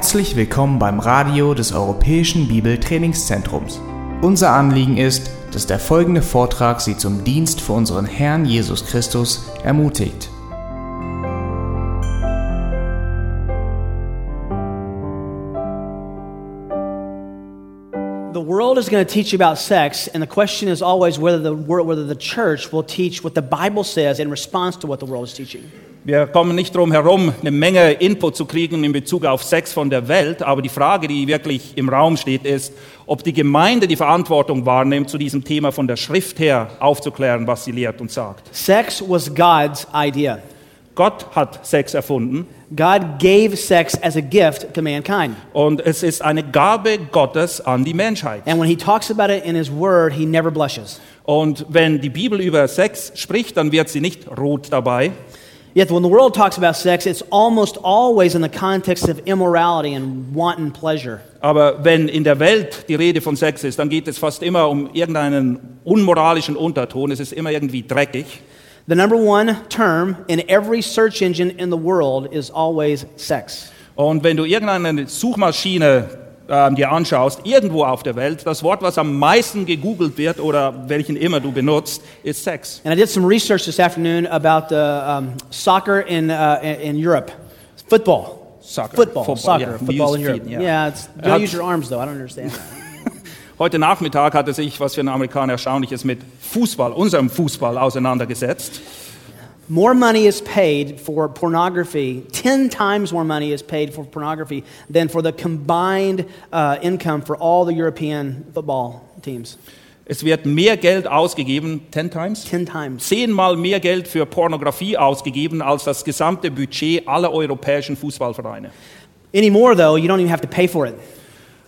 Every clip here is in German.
Herzlich willkommen beim Radio des Europäischen Bibeltrainingszentrums. Unser Anliegen ist, dass der folgende Vortrag Sie zum Dienst für unseren Herrn Jesus Christus ermutigt. The world is going to teach you about sex, and the question is always whether the, whether the church will teach what the Bible says in response to what the world is teaching. Wir kommen nicht drum herum, eine Menge Input zu kriegen in Bezug auf Sex von der Welt, aber die Frage, die wirklich im Raum steht, ist, ob die Gemeinde die Verantwortung wahrnimmt, zu diesem Thema von der Schrift her aufzuklären, was sie lehrt und sagt. Sex was God's idea. Gott hat Sex erfunden God gave sex as a gift to mankind. und es ist eine Gabe Gottes an die Menschheit. And when he talks about it in his word, he never blushes. Und wenn die Bibel über Sex spricht, dann wird sie nicht rot dabei, Yet when the world talks about sex, it's almost always in the context of immorality and wanton pleasure. aber wenn in der Welt die Rede von Sex ist, dann geht es fast immer um irgendeinen unmoralischen Unterton, es ist immer irgendwie dreckig. The number one term in every search engine in the world is always sex. Und wenn du irgendeine Suchmaschine ähm, dir anschaust, irgendwo auf der Welt, das Wort, was am meisten gegoogelt wird oder welchen immer du benutzt, ist Sex. And I did some research this afternoon about the um, soccer in, uh, in Europe. Football. Soccer. Football. Football, Soccer. yeah. Football in Europe. feet, yeah. yeah. it's, don't use your arms, though. I don't understand that. Heute Nachmittag hatte sich, was für einen Amerikaner erstaunlich ist, mit Fußball, unserem Fußball auseinandergesetzt. More money is paid for pornography, 10 times more money is paid for pornography than for the combined uh, income for all the European football teams. Es wird mehr Geld ausgegeben, ten times, 10 times. zehnmal mehr Geld für Pornografie ausgegeben als das gesamte Budget aller europäischen Fußballvereine. Anymore, though, you don't even have to pay for it.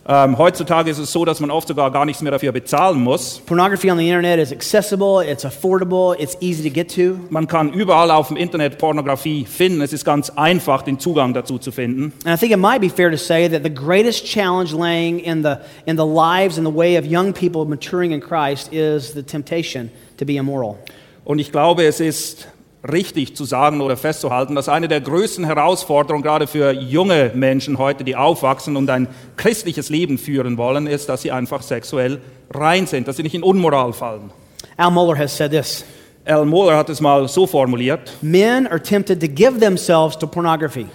Ähm, heutzutage ist es so, dass man oft sogar gar nichts mehr dafür bezahlen muss. Pornography on the internet is accessible, it's affordable, it's easy to get to. Man kann überall auf dem Internet Pornografie finden. Es ist ganz einfach, den Zugang dazu zu finden. And I think it might be fair to say that the greatest challenge laying in the, in the lives and the way of young people maturing in Christ is the temptation to be immoral. Und ich glaube, es ist richtig zu sagen oder festzuhalten, dass eine der größten Herausforderungen gerade für junge Menschen heute, die aufwachsen und ein christliches Leben führen wollen, ist, dass sie einfach sexuell rein sind, dass sie nicht in Unmoral fallen. Al Mohler has said this Al Mohler hat es mal so formuliert, Men are tempted to give themselves to pornography,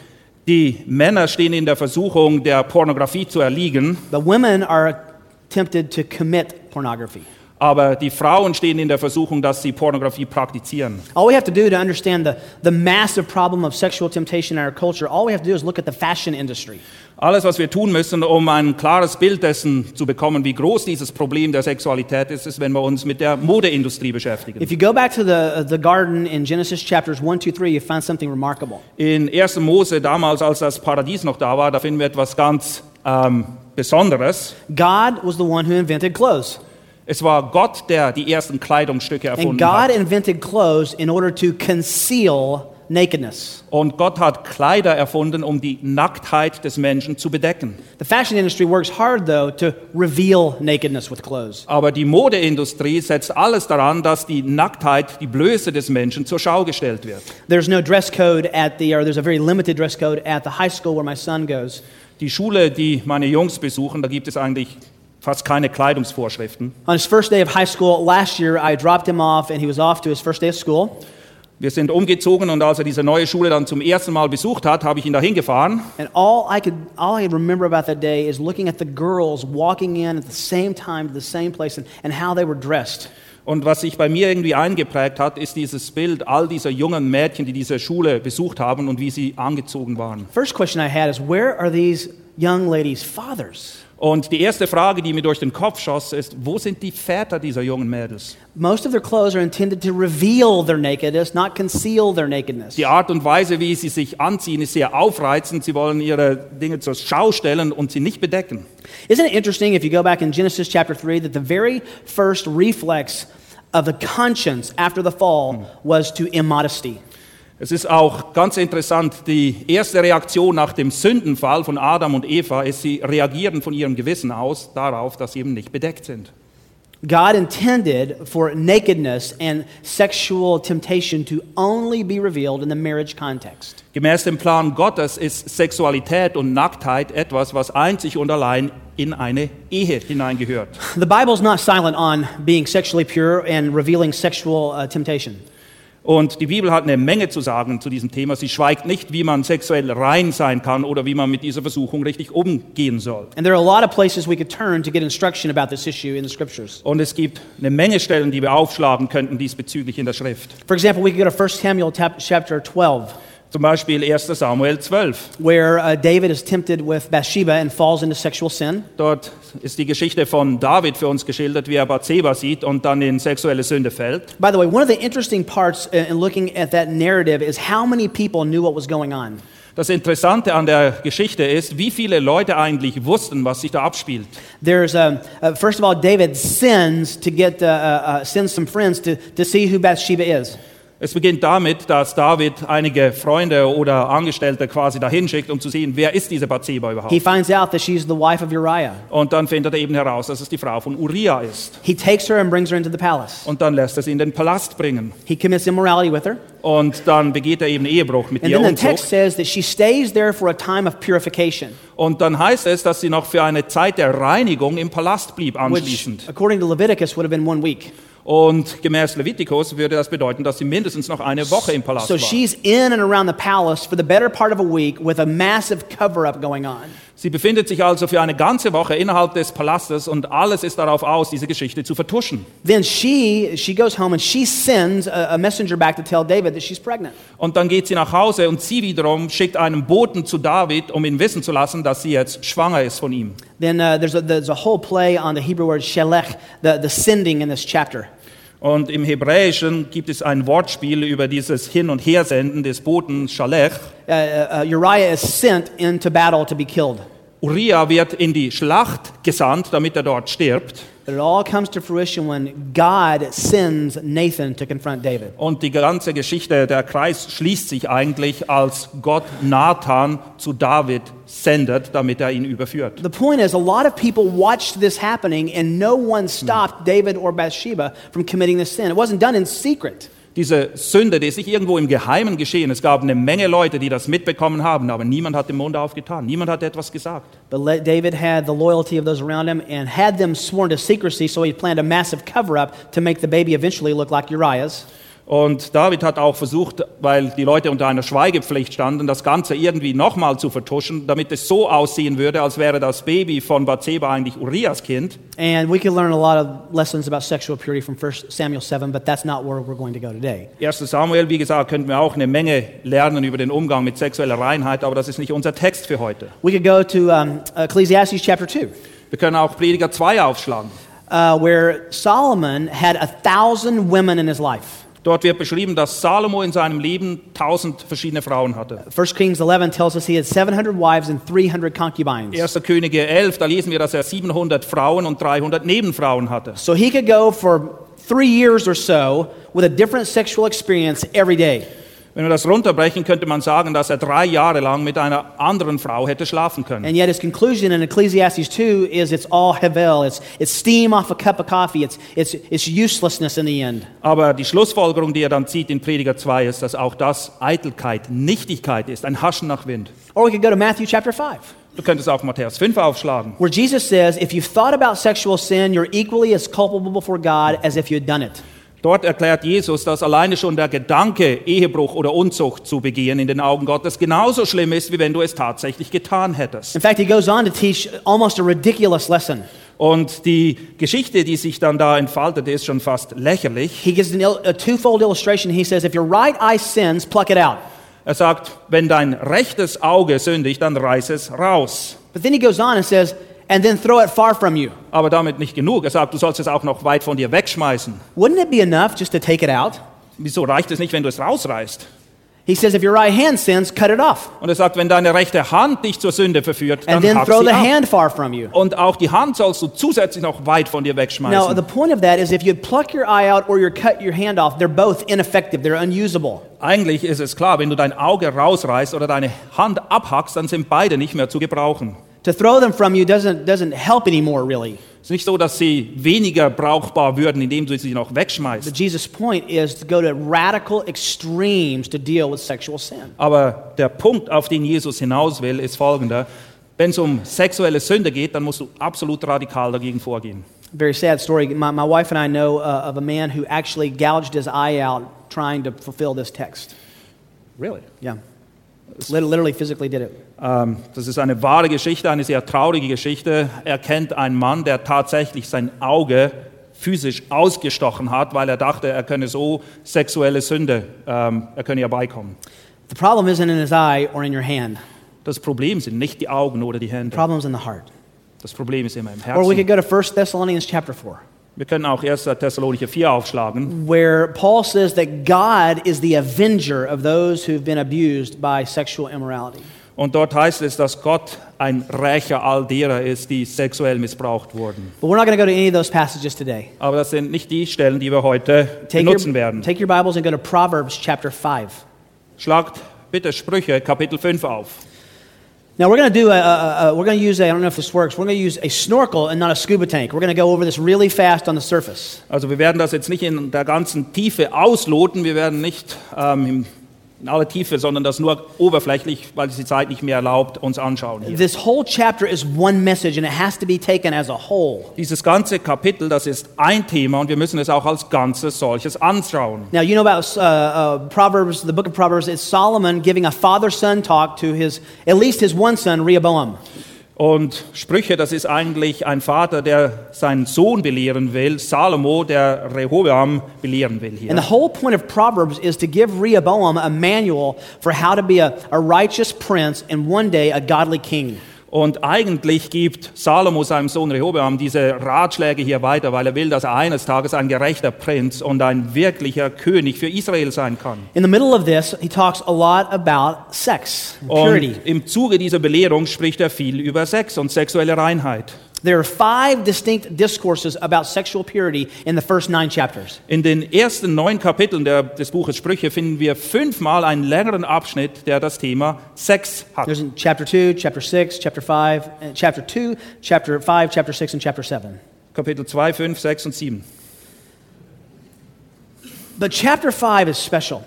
die Männer stehen in der Versuchung, der Pornografie zu erliegen, but women are tempted to commit pornography. Aber die Frauen stehen in der Versuchung, dass sie Pornografie praktizieren. All we have to do to understand the, the massive problem of sexual temptation in our culture, all we have to do is look at the fashion industry. Alles, was wir tun müssen, um ein klares Bild dessen zu bekommen, wie groß dieses Problem der Sexualität ist, ist, wenn wir uns mit der Modeindustrie beschäftigen. If you go back to the, the garden in Genesis chapters 1, 2, 3, you find something remarkable. In 1. Mose, damals, als das Paradies noch da war, da finden wir etwas ganz ähm, Besonderes. God was the one who invented clothes. Es war Gott, der die ersten Kleidungsstücke And erfunden God hat. invented clothes in order to conceal nakedness. Und Gott hat Kleider erfunden, um die Nacktheit des Menschen zu bedecken. The fashion industry works hard, though, to reveal nakedness with clothes. Aber die Modeindustrie setzt alles daran, dass die Nacktheit, die Blöße des Menschen zur Schau gestellt wird. There's no dress code at the, or there's a very limited dress code at the high school where my son goes. Die Schule, die meine Jungs besuchen, da gibt es eigentlich fast keine Kleidungsvorschriften. On his first day of high school last year, I dropped him off and he was off to his first day of school. Wir sind umgezogen und als er diese neue Schule dann zum ersten Mal besucht hat, habe ich ihn dahin gefahren. And all I could, all I remember about that day is looking at the girls walking in at the same time to the same place and, and how they were dressed. Und was sich bei mir irgendwie eingeprägt hat, ist dieses Bild all dieser jungen Mädchen, die diese Schule besucht haben und wie sie angezogen waren. First question I had is where are these young ladies' fathers? Und die erste Frage, die mir durch den Kopf schoss, ist, wo sind die Väter dieser jungen Mädels? Most of their clothes are intended to reveal their nakedness, not conceal their nakedness. Die Art und Weise, wie sie sich anziehen, ist sehr aufreizend. Sie wollen ihre Dinge zur Schau stellen und sie nicht bedecken. Isn't it interesting if you go back in Genesis chapter 3 that the very first reflex of the conscience after the fall was to immodesty? Es ist auch ganz interessant, die erste Reaktion nach dem Sündenfall von Adam und Eva ist, sie reagieren von ihrem Gewissen aus darauf, dass sie eben nicht bedeckt sind. God intended for nakedness and sexual temptation to only be revealed in the marriage context. Gemäß dem Plan Gottes ist Sexualität und Nacktheit etwas, was einzig und allein in eine Ehe hineingehört. The Bible is not silent on being sexually pure and revealing sexual uh, temptation. Und die Bibel hat eine Menge zu sagen zu diesem Thema. Sie schweigt nicht, wie man sexuell rein sein kann oder wie man mit dieser Versuchung richtig umgehen soll. And there are a lot of places we could turn to get instruction about this issue in the scriptures. Und es gibt eine Menge Stellen, die wir aufschlagen könnten diesbezüglich in der Schrift. For example, we could go to 1 Samuel chapter 12, Zum Beispiel 1 Samuel 12. where uh, David is tempted with Bathsheba and falls into sexual sin. Dort ist die Geschichte von David für uns geschildert, wie er Bathseba sieht und dann in sexuelle Sünde fällt. By the way, one of the interesting parts in looking at that narrative is how many people knew what was going on. Das Interessante an der Geschichte ist, wie viele Leute eigentlich wussten, was sich da abspielt. There's, um, uh, first of all, David sins to get, uh, uh, uh, sends some friends to, to see who Bathsheba is. Es beginnt damit, dass David einige Freunde oder Angestellte quasi dahin schickt, um zu sehen, wer ist diese Bathseba He überhaupt. finds out that she's the wife of Uriah. Und dann findet er eben heraus, dass es die Frau von Uriah ist. He takes her and brings her into the palace. Und dann lässt er sie in den Palast bringen. He commits immorality with her. Und dann begeht er eben Ehebruch mit And ihr then the Unzucht. text says that she stays there for a time of purification, Und dann heißt es, dass sie noch für eine Zeit der Reinigung im Palast blieb which, anschließend. according to Leviticus, would have been one week. Und gemäß Levitikus würde das bedeuten, dass sie mindestens noch eine Woche im Palast So war. she's in and around the palace for the better part of a week with a massive cover up going on. Sie befindet sich also für eine ganze Woche innerhalb des Palastes und alles ist darauf aus, diese Geschichte zu vertuschen. Then she, she goes home and she sends a, a messenger back to tell David that she's pregnant. Und dann geht sie nach Hause und sie wiederum schickt einen Boten zu David, um ihn wissen zu lassen, dass sie jetzt schwanger ist von ihm. Then uh, there's, a, there's a whole play on the Hebrew word shelech, the, the sending in this chapter. Und im Hebräischen gibt es ein Wortspiel über dieses Hin- und Hersenden des Boten Schalech. Uh, uh, Uriah is sent into battle to be killed. Uriah wird in die Schlacht gesandt, damit er dort stirbt. It all comes to fruition when God sends Nathan to confront David. Und die ganze Geschichte, der Kreis schließt sich eigentlich, als Gott Nathan zu David sendet, damit er ihn überführt. The point is, a lot of people watched this happening, and no one stopped David or Bathsheba from committing this sin. It wasn't done in secret. Diese Sünde, die ist nicht irgendwo im Geheimen geschehen. Es gab eine Menge Leute, die das mitbekommen haben, aber niemand hat den Mund aufgetan. Niemand hat etwas gesagt. But David had the loyalty of those around him and had them sworn to secrecy, so he planned a massive cover up to make the baby eventually look like Uriah's. Und David hat auch versucht, weil die Leute unter einer Schweigepflicht standen, das Ganze irgendwie nochmal zu vertuschen, damit es so aussehen würde, als wäre das Baby von Bathseba eigentlich Urias Kind. And we could learn a lot of lessons about sexual purity from 1 Samuel 7, but that's not where we're going to go today. 1. Samuel, wie gesagt, könnten wir auch eine Menge lernen über den Umgang mit sexueller Reinheit, aber das ist nicht unser Text für heute. We could go to um, Ecclesiastes chapter 2, Wir können auch Prediger 2 aufschlagen. uh, where Solomon had a thousand women in his life. Dort wird beschrieben, dass Salomo in seinem Leben tausend verschiedene Frauen hatte. 1 Kings 11 tells us he had 700 wives and 300 concubines. 1. Könige 11, da lesen wir, dass er 700 Frauen und 300 Nebenfrauen hatte. So he could go for three years or so with a different sexual experience every day. Wenn wir das runterbrechen, könnte man sagen, dass er drei Jahre lang mit einer anderen Frau hätte schlafen können. And yet his conclusion in Ecclesiastes 2 is it's all hevel. It's, it's steam off a cup of coffee. It's, it's, it's uselessness in the end. Aber die Schlussfolgerung, die er dann zieht in Prediger 2, ist, dass auch das Eitelkeit, Nichtigkeit ist, ein Haschen nach Wind. Or we could go to Matthew chapter 5, Du könntest auch Matthäus 5 aufschlagen. where Jesus says, if you've thought about sexual sin, you're equally as culpable before God as if you had done it. Dort erklärt Jesus, dass alleine schon der Gedanke, Ehebruch oder Unzucht zu begehen in den Augen Gottes genauso schlimm ist, wie wenn du es tatsächlich getan hättest. In fact, he goes on to teach almost a ridiculous lesson. Und die Geschichte, die sich dann da entfaltet, ist schon fast lächerlich. He gives a twofold illustration. He says, if your right eye sins, pluck it out. Er sagt, wenn dein rechtes Auge sündigt, dann reiß es raus. But then he goes on and says, and then throw it far from you. Aber damit nicht genug. Er sagt, du sollst es auch noch weit von dir wegschmeißen. Wouldn't it be enough just to take it out? Wieso reicht es nicht, wenn du es rausreißt? He says, if your right hand sins, cut it off. Und er sagt, wenn deine rechte Hand dich zur Sünde verführt, dann then hack throw sie the ab. hand far from you. Und auch die Hand sollst du zusätzlich noch weit von dir Now, wegschmeißen. the point of that is if you pluck your eye out or you cut your hand off, they're both ineffective, they're unusable. Eigentlich ist es klar, wenn du dein Auge rausreißt oder deine Hand abhackst, dann sind beide nicht mehr zu gebrauchen. To throw them from you doesn't, doesn't help anymore, really. Es ist nicht so, dass sie weniger brauchbar würden, indem du sie noch But wegschmeißt. Jesus' point is to go to radical extremes to deal with sexual sin. Aber der Punkt, auf den Jesus hinaus will, ist folgender. Wenn es um sexuelle Sünde geht, dann musst du absolut radikal dagegen vorgehen. Very sad story. My, my wife and I know uh, of a man who actually gouged his eye out trying to fulfill this text. Really? Yeah. Literally, physically did it. Ähm, das ist eine wahre Geschichte, eine sehr traurige Geschichte. Er kennt einen Mann, der tatsächlich sein Auge physisch ausgestochen hat, weil er dachte, er könne so sexuelle Sünde, ähm, er könne ihr beikommen. The problem isn't in his eye or in your hand. Das Problem sind nicht die Augen oder die The Hände. problem's in the heart. Das Problem ist immer im Or we could Herzen. go to 1 Thessalonians chapter 4, Wir können auch 1. Thessalonicher 4 aufschlagen. where Paul says that God is the avenger of those who've been abused by sexual immorality. Und dort heißt es, dass Gott ein Rächer all derer ist, die sexuell missbraucht wurden. But we're not going to go to any of those passages today. Aber das sind nicht die Stellen, die wir heute Take benutzen your, werden. take your Bibles and go to Proverbs chapter 5. Schlagt bitte Sprüche, Kapitel 5 auf. Now we're going to do a, a, a we're going to use a I don't know if this works. We're going to use a snorkel and not a scuba tank. We're going to go over this really fast on the surface. Also wir werden das jetzt nicht in der ganzen Tiefe ausloten, wir werden nicht ähm, in aller Tiefe, sondern das nur oberflächlich, weil es die Zeit nicht mehr erlaubt, uns anschauen. Hier. This whole chapter is one message and it has to be taken as a whole. Dieses ganze Kapitel, das ist ein Thema und wir müssen es auch als Ganzes solches anschauen. Now you know about uh, uh, Proverbs, the book of Proverbs. It's Solomon giving a father-son talk to his at least his one son Rehoboam. Und Sprüche, das ist eigentlich ein Vater, der seinen Sohn belehren will, Salomo, der Rehoboam belehren will hier. And the whole point of Proverbs is to give Rehoboam a manual for how to be a, a righteous prince and one day a godly king. Und eigentlich gibt Salomo seinem Sohn Rehoboam diese Ratschläge hier weiter, weil er will, dass er eines Tages ein gerechter Prinz und ein wirklicher König für Israel sein kann. In the middle of this, he talks a lot about sex, and purity. Und im Zuge dieser Belehrung spricht er viel über Sex und sexuelle Reinheit. There are five distinct discourses about sexual purity in the first nine chapters. In den ersten neun Kapiteln der, des Buches Sprüche finden wir fünfmal einen längeren Abschnitt, der das Thema Sex hat. There's in chapter 2, chapter 6, chapter 5, uh, chapter 2, chapter 5, chapter 6, and chapter 7. Kapitel 2, 5, 6 und 7. But chapter 5 is special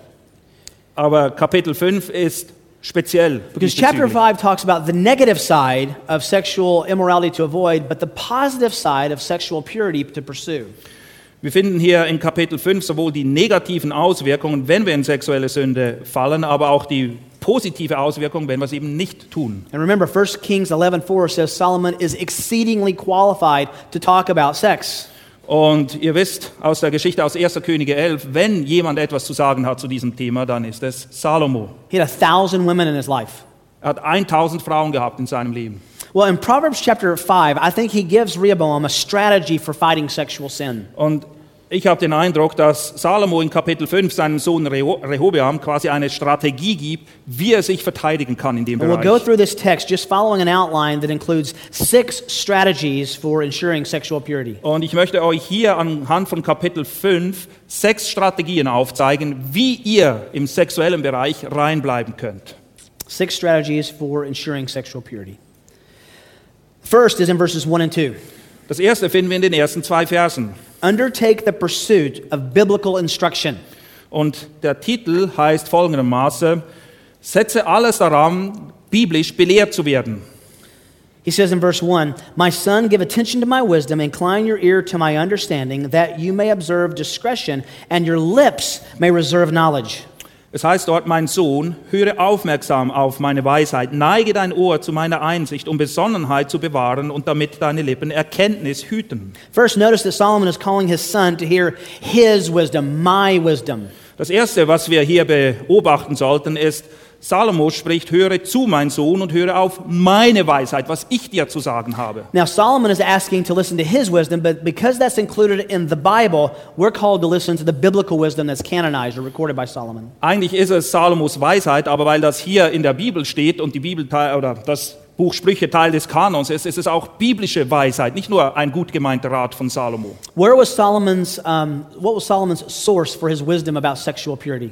Aber Kapitel 5 ist speziell. because chapter 5 talks about the negative side of sexual immorality to avoid, but the positive side of sexual purity to pursue. Wir finden hier in Kapitel 5 sowohl die negativen Auswirkungen, wenn wir in sexuelle Sünde fallen, aber auch die positive Auswirkung, wenn wir es eben nicht tun. And remember, 1 Kings 11:4 says Solomon is exceedingly qualified to talk about sex. Und ihr wisst aus der Geschichte aus 1. Könige 11, wenn jemand etwas zu sagen hat zu diesem Thema, dann ist es Salomo. He had a thousand women in his life. Er hat 1000 Frauen gehabt in seinem Leben. Well, in Proverbs chapter 5, I think he gives Rehoboam a strategy for fighting sexual sin. Und ich habe den Eindruck, dass Salomo in Kapitel 5 seinem Sohn Reho- Rehoboam quasi eine Strategie gibt, wie er sich verteidigen kann in dem And we'll go Bereich. through this text just following an outline that includes six strategies for ensuring sexual purity. Und ich möchte euch hier anhand von Kapitel 5 sechs Strategien aufzeigen, wie ihr im sexuellen Bereich reinbleiben könnt. Six strategies for ensuring sexual purity. First is in verses 1 and 2. Das erste finden wir in den ersten zwei Versen. Undertake the pursuit of biblical instruction. Und der Titel heißt folgendermaßen, setze alles daran, biblisch belehrt zu werden. He says in verse 1 My son, give attention to my wisdom, incline your ear to my understanding, that you may observe discretion, and your lips may reserve knowledge. Es heißt dort, mein Sohn, höre aufmerksam auf meine Weisheit, neige dein Ohr zu meiner Einsicht, um Besonnenheit zu bewahren und damit deine Lippen Erkenntnis hüten. First, notice that Solomon is calling his son to hear his wisdom, my wisdom. Das Erste, was wir hier beobachten sollten, ist, Salomo spricht, höre zu, mein Sohn, und höre auf meine Weisheit, was ich dir zu sagen habe. Now, Solomon is asking to listen to his wisdom, but because that's included in the Bible, we're called to listen to the biblical wisdom that's canonized or recorded by Solomon. Eigentlich ist es Salomos Weisheit, aber weil das hier in der Bibel steht und die Bibel oder das Buch Sprüche Teil des Kanons ist, ist es auch biblische Weisheit, nicht nur ein gut gemeinter Rat von Salomo. Where was Solomon's, um, what was Solomon's source for his wisdom about sexual purity?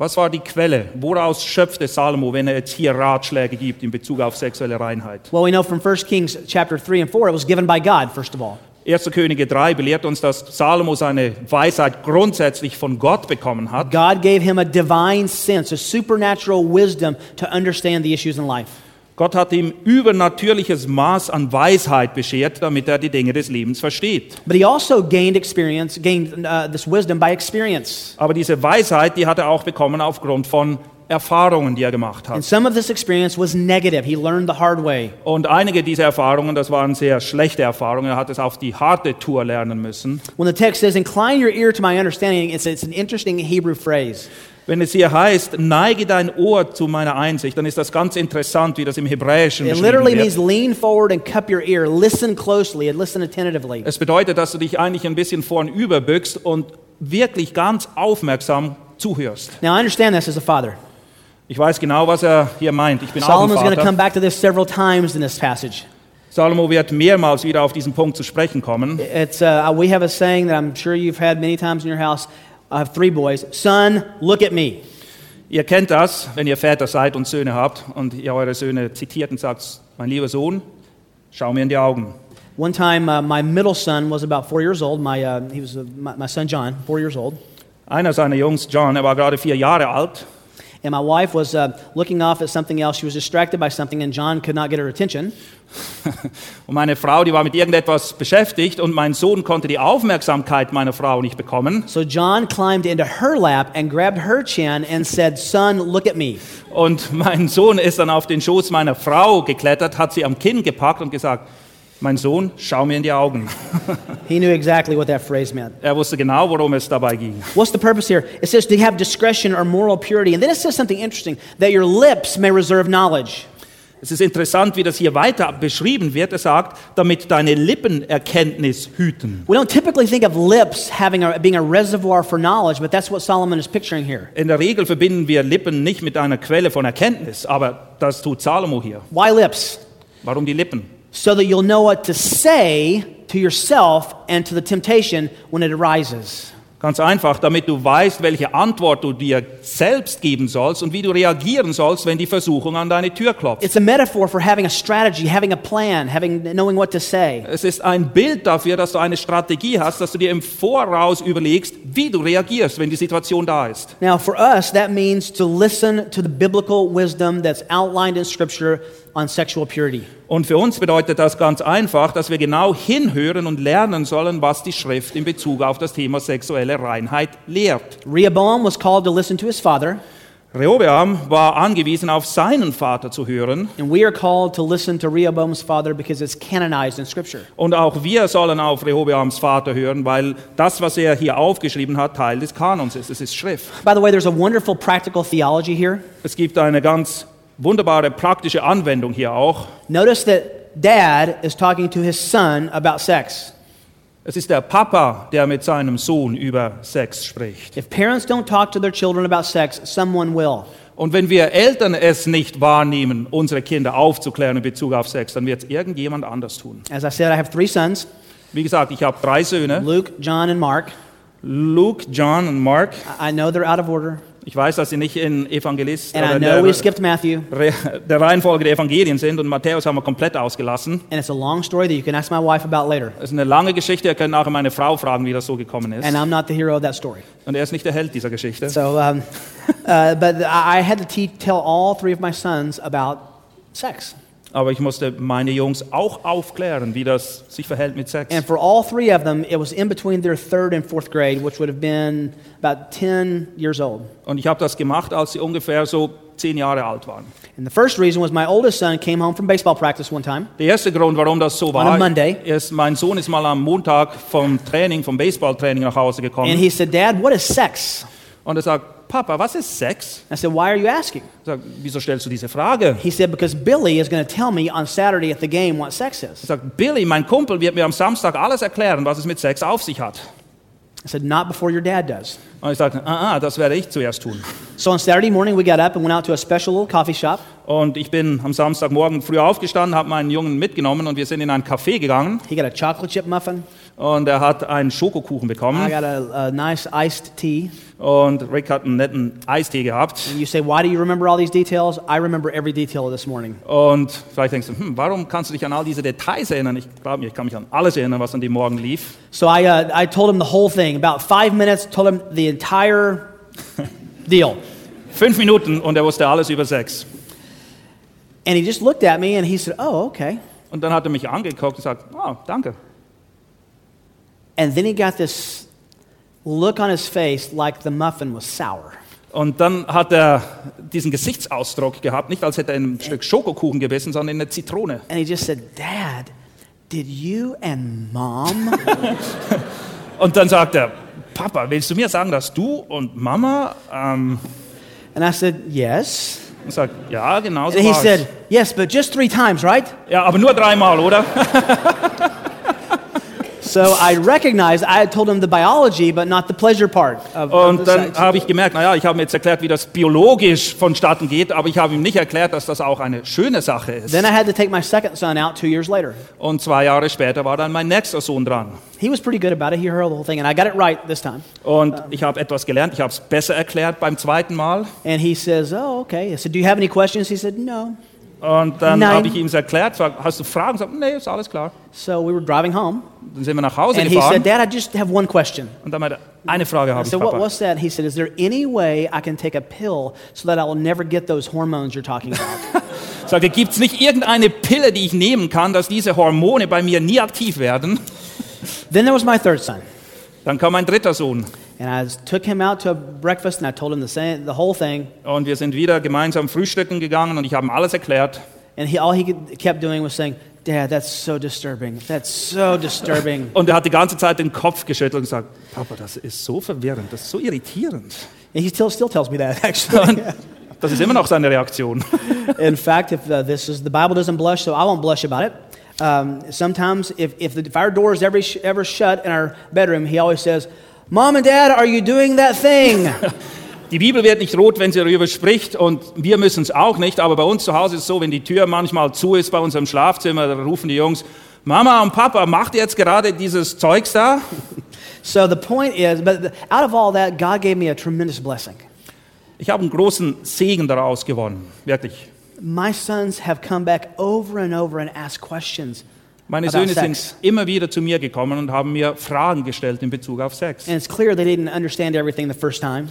Was war die Quelle? Woraus schöpfte Salomo, wenn er jetzt hier Ratschläge gibt in Bezug auf sexuelle Reinheit? Well, we know from 1 Kings chapter 3 and 4, it was given by God, first of all. 1. Könige 3 belehrt uns, dass Salomo seine Weisheit grundsätzlich von Gott bekommen hat. God gave him a divine sense, a supernatural wisdom to understand the issues in life. Gott hat ihm übernatürliches Maß an Weisheit beschert, damit er die Dinge des Lebens versteht. But he also gained experience, gained uh, this wisdom by experience. Aber diese Weisheit, die hat er auch bekommen aufgrund von Erfahrungen, die er gemacht And hat. some of this experience was negative. He learned the hard way. Und einige dieser Erfahrungen, das waren sehr schlechte Erfahrungen. Er hat es auf die harte Tour lernen müssen. When the text says, Incline your ear to my understanding, it's, it's an interesting Hebrew phrase. Wenn es hier heißt, neige dein Ohr zu meiner Einsicht, dann ist das ganz interessant, wie das im Hebräischen It literally means lean forward and cup your ear. Listen closely and listen attentively. Es bedeutet, dass du dich eigentlich ein bisschen vornüber bückst und wirklich ganz aufmerksam zuhörst. Now, I understand this as a father. Ich weiß genau, was er hier meint. Ich bin auch ein Solomon's going to come Vater. back to this several times in this passage. Salomo wird mehrmals wieder auf diesen Punkt zu sprechen kommen. It's, uh, we have a saying that I'm sure you've had many times in your house. I have three boys. Son, look at me. Ihr kennt das, wenn ihr Väter seid und Söhne habt und ihr eure Söhne zitiert und sagt, mein lieber Sohn, schau mir in die Augen. One time, uh, my middle son was about four years old. My, uh, he was uh, my, my son John, four years old. Einer seiner Jungs, John, er war gerade vier Jahre alt And my wife was uh, looking off at something else. She was distracted by something, and John could not get her attention. und meine Frau, die war mit irgendetwas beschäftigt und mein Sohn konnte die Aufmerksamkeit meiner Frau nicht bekommen. So John climbed into her lap and grabbed her chin and said, Son, look at me. Und mein Sohn ist dann auf den Schoß meiner Frau geklettert, hat sie am Kinn gepackt und gesagt, mein Sohn, schau mir in die Augen. He knew exactly what that phrase meant. Er wusste genau, worum es dabei ging. What's the purpose here? It says to have discretion or moral purity. And then it says something interesting that your lips may reserve knowledge. Es ist interessant, wie das hier weiter beschrieben wird. Er sagt, damit deine Lippen Erkenntnis hüten. We don't typically think of lips having a, being a reservoir for knowledge, but that's what Solomon is picturing here. In der Regel verbinden wir Lippen nicht mit einer Quelle von Erkenntnis, aber das tut Salomo hier. Why lips? Warum die Lippen? So that you'll know what to say to yourself and to the temptation when it arises. Ganz einfach, damit du weißt, welche Antwort du dir selbst geben sollst und wie du reagieren sollst, wenn die Versuchung an deine Tür klopft. It's a metaphor for having a strategy, having a plan, having knowing what to say. Es ist ein Bild dafür, dass du eine Strategie hast, dass du dir im Voraus überlegst, wie du reagierst, wenn die Situation da ist. Now, for us, that means to listen to the biblical wisdom that's outlined in Scripture on sexual purity. Und für uns bedeutet das ganz einfach, dass wir genau hinhören und lernen sollen, was die Schrift in Bezug auf das Thema sexuelle Reinheit lehrt. Rehoboam was called to listen to his father, Rehobeam war angewiesen, auf seinen Vater zu hören. and we are called to listen to Rehoboam's father because it's canonized in Scripture. Und auch wir sollen auf Rehobeams Vater hören, weil das, was er hier aufgeschrieben hat, Teil des Kanons ist. Es ist Schrift. By the way, there's a wonderful practical theology here. Es gibt eine ganz wunderbare praktische Anwendung hier auch. Notice that dad is talking to his son about sex. Es ist der Papa, der mit seinem Sohn über Sex spricht. If parents don't talk to their children about sex, someone will. Und wenn wir Eltern es nicht wahrnehmen, unsere Kinder aufzuklären in Bezug auf Sex, dann wird es irgendjemand anders tun. As I said, I have three sons Wie gesagt, ich habe drei Söhne, Luke, John, and Mark. Luke, John und Mark. I know they're out of order, Ich weiß, dass sie nicht in Evangelist and I know we der, skipped Matthew. Der Reihenfolge der Evangelien sind und Matthäus haben wir komplett ausgelassen. And it's a long story that you can ask my wife about later. Das ist eine lange Geschichte, ihr könnt nachher meine Frau fragen, wie das so gekommen ist. And I'm not the hero of that story. Und er ist nicht der Held dieser Geschichte. So, um, uh, but I had to te- tell all three of my sons about sex. Aber ich musste meine Jungs auch aufklären, wie das sich verhält mit Sex. And for all three of them, it was in between their third and fourth grade, which would have been about 10 years old. Und ich habe das gemacht, als sie ungefähr so zehn Jahre alt waren. And the first reason was my oldest son came home from baseball practice one time. Der erste Grund, warum das so war, On a Monday. ist, mein Sohn ist mal am Montag vom Training, vom Baseballtraining nach Hause gekommen. And he said, Dad, what is sex? Und er sagt, Papa, was ist Sex? I said, Why are you asking? Ich sag, wieso stellst du diese Frage? He said, Because Billy is going to tell me on Saturday at the game what sex Er is. sagt, Billy, mein Kumpel wird mir am Samstag alles erklären, was es mit Sex auf sich hat. I said, Not before your dad does. Und ich sagte, ah, ah, das werde ich zuerst tun. So on Saturday morning, we got up and went out to a special little coffee shop. Und ich bin am Samstagmorgen früh aufgestanden, habe meinen Jungen mitgenommen und wir sind in ein Café gegangen. He got a chocolate chip muffin. Und er hat einen Schokokuchen I bekommen. got a, a nice iced tea. Und Rick hat einen netten Eistee gehabt. And you say, why do you remember all these details? I remember every detail of this morning. Und vielleicht denkst du, hm, warum kannst du dich an all diese Details erinnern? Ich glaube mir, ich kann mich an alles erinnern, was an dem Morgen lief. So I, uh, I told him the whole thing. About five minutes, told him the entire deal. Fünf Minuten und er wusste alles über Sex. And he just looked at me and he said, oh, okay. Und dann hat er mich angeguckt und gesagt, oh, danke. And then he got this look on his face like the muffin was sour. Und dann hat er diesen Gesichtsausdruck gehabt, nicht als hätte er in ein Stück Schokokuchen gebissen, sondern in eine Zitrone. And he just said, Dad, did you and mom Und dann sagt er, Papa, willst du mir sagen, dass du und Mama? Ähm, And I said, Yes. und sagt, ja, genau so And he said, Yes, but just three times, right? Ja, aber nur dreimal, oder? So I recognized I had told him the biology, but not the pleasure part of, Und dann habe ich gemerkt, naja, ich habe ihm jetzt erklärt, wie das biologisch vonstatten geht, aber ich habe ihm nicht erklärt, dass das auch eine schöne Sache ist. Then I had to take my second son out two years later. Und zwei Jahre später war dann mein nächster Sohn dran. He was pretty good about it. He heard the whole thing, and I got it right this time. Und ich habe etwas gelernt, ich habe es besser erklärt beim zweiten Mal. And he says, Oh, okay. I said, Do you have any questions? He said, No. Und dann habe ich ihm es erklärt, hast du Fragen? Sag, nee, ist alles klar. So we were driving home, Dann sind wir nach Hause and he gefahren said, Dad, I just have one question. und dann meinte er, eine Frage habe ich, said, what, Papa. What's that? He said, Is there any way I can take a pill so that I will never get those hormones you're talking about? Sage, gibt es nicht irgendeine Pille, die ich nehmen kann, dass diese Hormone bei mir nie aktiv werden? then there was my third son. Dann kam mein dritter Sohn And I took him out to a breakfast, and I told him the, same, the whole thing. und wir sind wieder gemeinsam frühstücken gegangen und ich habe ihm alles erklärt. And he, all he kept doing was saying, Dad, that's so disturbing. That's so disturbing. Und er hat die ganze Zeit den Kopf geschüttelt und gesagt, Papa, das ist so verwirrend, das ist so irritierend. And he still, still tells me that, actually. Das ist immer noch seine Reaktion. In fact, if uh, this is the Bible doesn't blush, so I won't blush about it. Um, sometimes, if, if, the, if our door is ever, ever shut in our bedroom, he always says, Mom and Dad, are you doing that thing? Die Bibel wird nicht rot, wenn sie darüber spricht und wir müssen es auch nicht, aber bei uns zu Hause ist es so, wenn die Tür manchmal zu ist bei unserem Schlafzimmer, dann rufen die Jungs, Mama und Papa, macht ihr jetzt gerade dieses Zeugs da? so the point is, but out of all that, God gave me a tremendous blessing. Ich habe einen großen Segen daraus gewonnen, wirklich. My sons have come back over and over and asked questions. Meine Söhne sind immer wieder zu mir gekommen und haben mir Fragen gestellt in Bezug auf Sex. And it's clear they didn't understand everything the first time.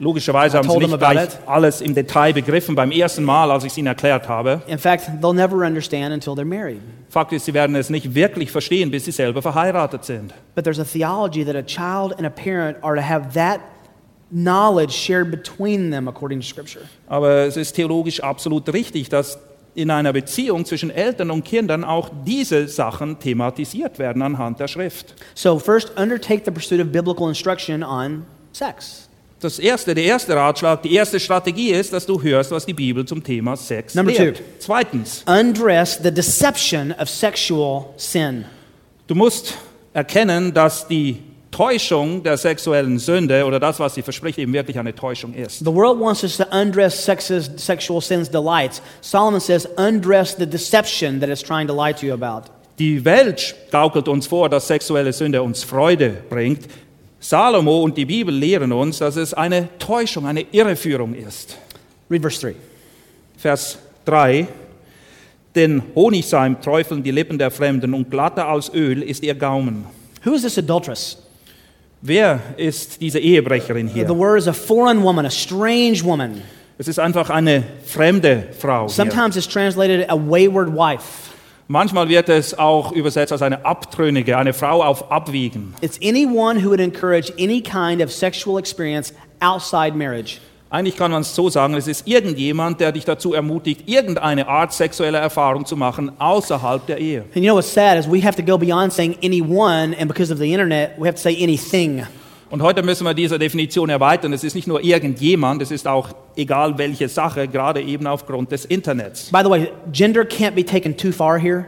Logischerweise haben sie nicht gleich alles im Detail begriffen beim ersten Mal, als ich es ihnen erklärt habe. In fact, they'll never understand until they're married. Fakt ist, sie werden es nicht wirklich verstehen, bis sie selber verheiratet sind. But there's a theology that a child and a parent are to have that knowledge shared between them according to Scripture. Aber es ist theologisch absolut richtig, dass in einer Beziehung zwischen Eltern und Kindern auch diese Sachen thematisiert werden anhand der Schrift. So, first, undertake the pursuit of biblical instruction on sex. Das erste, der erste Ratschlag, die erste Strategie ist, dass du hörst, was die Bibel zum Thema Sex Number lehrt. two. Zweitens, Undress the deception of sexual sin. du musst erkennen, dass die Täuschung der sexuellen Sünde oder das, was sie verspricht, eben wirklich eine Täuschung ist. The world wants us to undress sex's, sexual sin's delights. Solomon says, undress the deception that it's trying to lie to you about. Die Welt gaukelt uns vor, dass sexuelle Sünde uns Freude bringt. Salomo und die Bibel lehren uns, dass es eine Täuschung, eine Irreführung ist. Read verse 3. Vers 3. Denn Honigseim träufeln die Lippen der Fremden und glatter als Öl ist ihr Gaumen. Who is this adulteress? Wer ist diese Ehebrecherin The hier? word is a foreign woman, a strange woman. Es ist einfach eine fremde Frau. Hier. Sometimes it's translated a wayward wife. Manchmal wird es auch übersetzt als eine Abtrünnige, eine Frau auf Abwiegen. It's anyone who would encourage any kind of sexual experience outside marriage. Eigentlich kann man es so sagen, es ist irgendjemand, der dich dazu ermutigt, irgendeine Art sexueller Erfahrung zu machen außerhalb der Ehe. And you know what's sad is we have to go beyond saying anyone, and because of the internet, we have to say anything. Und heute müssen wir diese Definition erweitern. Es ist nicht nur irgendjemand, es ist auch egal welche Sache, gerade eben aufgrund des Internets. By the way, gender can't be taken too far here.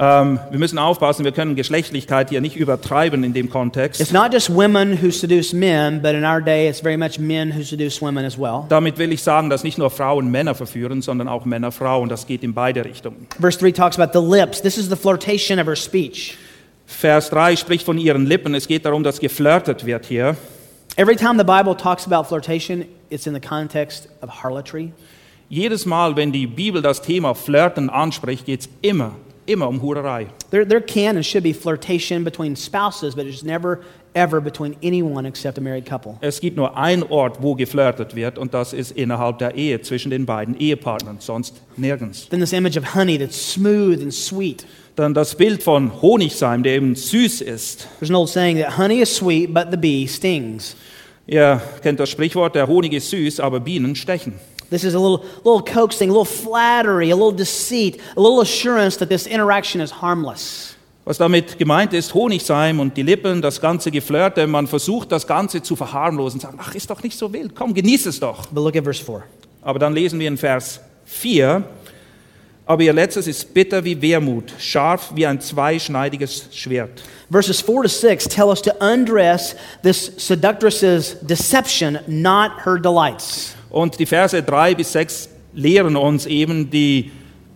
Ähm, wir müssen aufpassen, wir können Geschlechtlichkeit hier nicht übertreiben in dem Kontext. It's not just women who seduce men, but in our day, it's very much men who seduce women as well. Damit will ich sagen, dass nicht nur Frauen Männer verführen, sondern auch Männer Frauen. Das geht in beide Richtungen. Verse 3 talks about the lips. This is the flirtation of her speech. Vers 3 spricht von ihren Lippen. Es geht darum, dass geflirtet wird hier. Every time the Bible talks about flirtation, it's in the context of harlotry. Jedes Mal, wenn die Bibel das Thema Flirten anspricht, geht es immer, immer um Hurerei. There, there can and should be flirtation between spouses, but it's never, ever between anyone except a married couple. Es gibt nur einen Ort, wo geflirtet wird, und das ist innerhalb der Ehe zwischen den beiden Ehepartnern, sonst nirgends. Then this image of honey that's smooth and sweet. Dann das Bild von Honigseim, der eben süß ist. There's an old saying that honey is sweet, but the bee stings. Ihr kennt das Sprichwort, der Honig ist süß, aber Bienen stechen. This is a little, little coaxing, a little flattery, a little deceit, a little assurance that this interaction is harmless. Was damit gemeint ist, Honigseim und die Lippen, das ganze Geflirte, man versucht das Ganze zu verharmlosen, sagt, ach, ist doch nicht so wild, komm, genieß es doch. But look at verse 4. Aber dann lesen wir in Vers 4, aber ihr letztes ist bitter wie Wermut, scharf wie ein zweischneidiges Schwert. Verses 4 to 6 tell us to undress this seductress's deception, not her delights. Und die Verse 3 bis 6 lehren uns eben die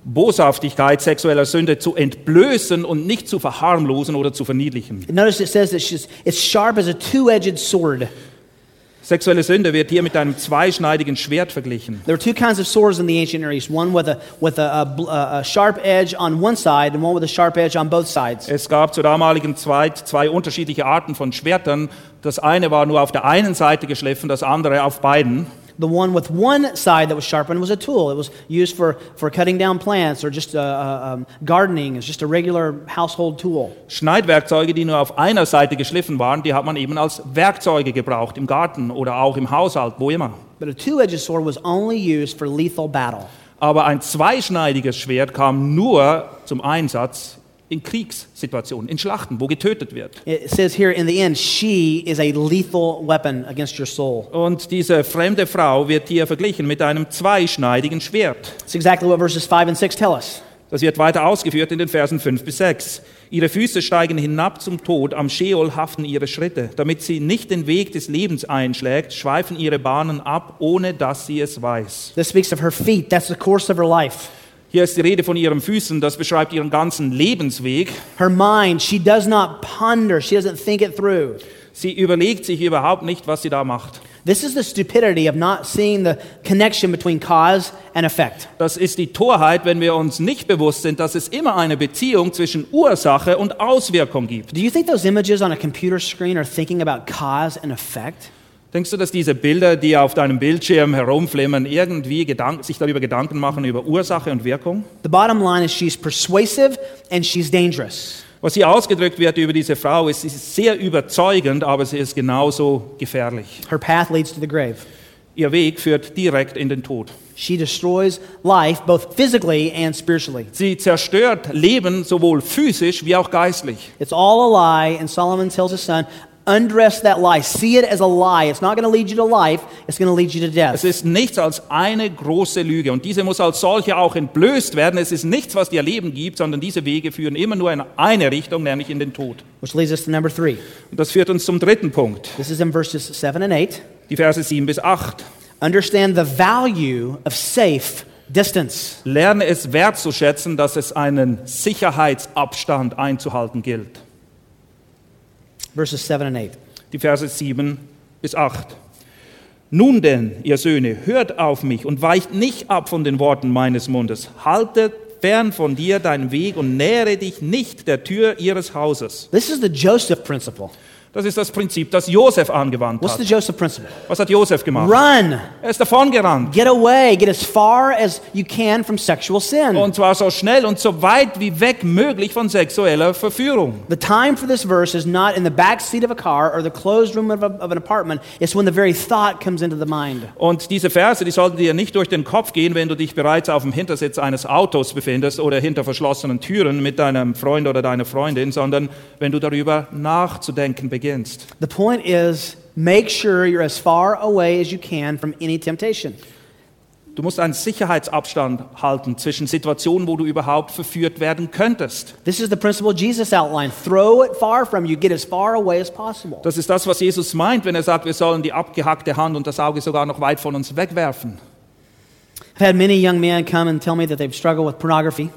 Boshaftigkeit sexueller Sünde zu entblößen und nicht zu verharmlosen oder zu verniedlichen. Notice it says that it's sharp as a two edged sword. Sexuelle Sünde wird hier mit einem zweischneidigen Schwert verglichen. There were two kinds of swords in the ancient Near East one with, a, with a, a, a sharp edge on one side and one with a sharp edge on both sides. Es gab zur damaligen Zeit zwei unterschiedliche Arten von Schwertern. Das eine war nur auf der einen Seite geschliffen, das andere auf beiden. The one with one side that was sharpened was a tool. It was used for, for cutting down plants or just uh, uh, um, gardening. It's just a regular household tool. Schneidwerkzeuge, die nur auf einer Seite geschliffen waren, die hat man eben als Werkzeuge gebraucht, im Garten oder auch im Haushalt, wo immer. But a two edged sword was only used for lethal battle. Aber ein zweischneidiges Schwert kam nur zum Einsatz in Kriegssituationen, in Schlachten, wo getötet wird. It says here in the end, she is a lethal weapon against your soul. Und diese fremde Frau wird hier verglichen mit einem zweischneidigen Schwert. Exactly what verses 5 and 6 tell us. Das wird weiter ausgeführt in den Versen 5 bis 6. Ihre Füße steigen hinab zum Tod, am Scheol haften ihre Schritte. Damit sie nicht den Weg des Lebens einschlägt, schweifen ihre Bahnen ab, ohne dass sie es weiß. This speaks of her feet. That's the course of her life. Hier ist die Rede von ihren Füßen, das beschreibt ihren ganzen Lebensweg. Her mind, she does not ponder, she doesn't think it through. Sie überlegt sich überhaupt nicht, was sie da macht. This is the stupidity of not seeing the connection between cause and effect. Das ist die Torheit, wenn wir uns nicht bewusst sind, dass es immer eine Beziehung zwischen Ursache und Auswirkung gibt. Do you think those images on a computer screen are thinking about cause and effect? Denkst du, dass diese Bilder, die auf deinem Bildschirm herumflimmern, irgendwie Gedank sich darüber Gedanken machen über Ursache und Wirkung? The bottom line is she's persuasive and she's dangerous. Was hier ausgedrückt wird über diese Frau, ist, sie ist sehr überzeugend, aber sie ist genauso gefährlich. Her path leads to the grave. Ihr Weg führt direkt in den Tod. She destroys life both physically and spiritually. Sie zerstört Leben sowohl physisch wie auch geistlich. It's all a lie, and Solomon tells his son, undress that lie. See it as a lie. It's not going to lead you to life, it's going to lead you to Es death. ist nichts als eine große Lüge und diese muss als solche auch entblößt werden. Es ist nichts, was dir Leben gibt, sondern diese Wege führen immer nur in eine Richtung, nämlich in den Tod. Which leads us to number three. Und das führt uns zum dritten Punkt, This is in verses 7 and 8. die Verse 7 bis 8. Understand the value of safe distance. Lerne es wertzuschätzen, dass es einen Sicherheitsabstand einzuhalten gilt. Verses 7 and 8. Die Verse 7 bis 8. Nun denn, ihr Söhne, hört auf mich und weicht nicht ab von den Worten meines Mundes. Haltet fern von dir deinen Weg und nähere dich nicht der Tür ihres Hauses. This is the Joseph principle. Das ist das Prinzip, das Josef angewandt What's the hat. Joseph principle? Was hat Josef gemacht? Run, Er ist davongerannt. get away, get as far as you can from sexual sin. Und zwar so schnell und so weit wie weg möglich von sexueller Verführung. The time for this verse is not in the back seat of a car or the closed room of, a, of an apartment. It's when the very thought comes into the mind. Und diese Verse, die sollten dir nicht durch den Kopf gehen, wenn du dich bereits auf dem Hintersitz eines Autos befindest oder hinter verschlossenen Türen mit deinem Freund oder deiner Freundin, sondern wenn du darüber nachzudenken beginnst. The point is make sure you're as far away as you can from any temptation. Du musst einen Sicherheitsabstand halten zwischen Situationen, wo du überhaupt verführt werden könntest. This is the principle Jesus outlined. Throw it far from you, get as far away as possible. Das ist das, was Jesus meint, wenn er sagt, wir sollen die abgehackte Hand und das Auge sogar noch weit von uns wegwerfen. I've had many young men come and tell me that they've struggled with pornography.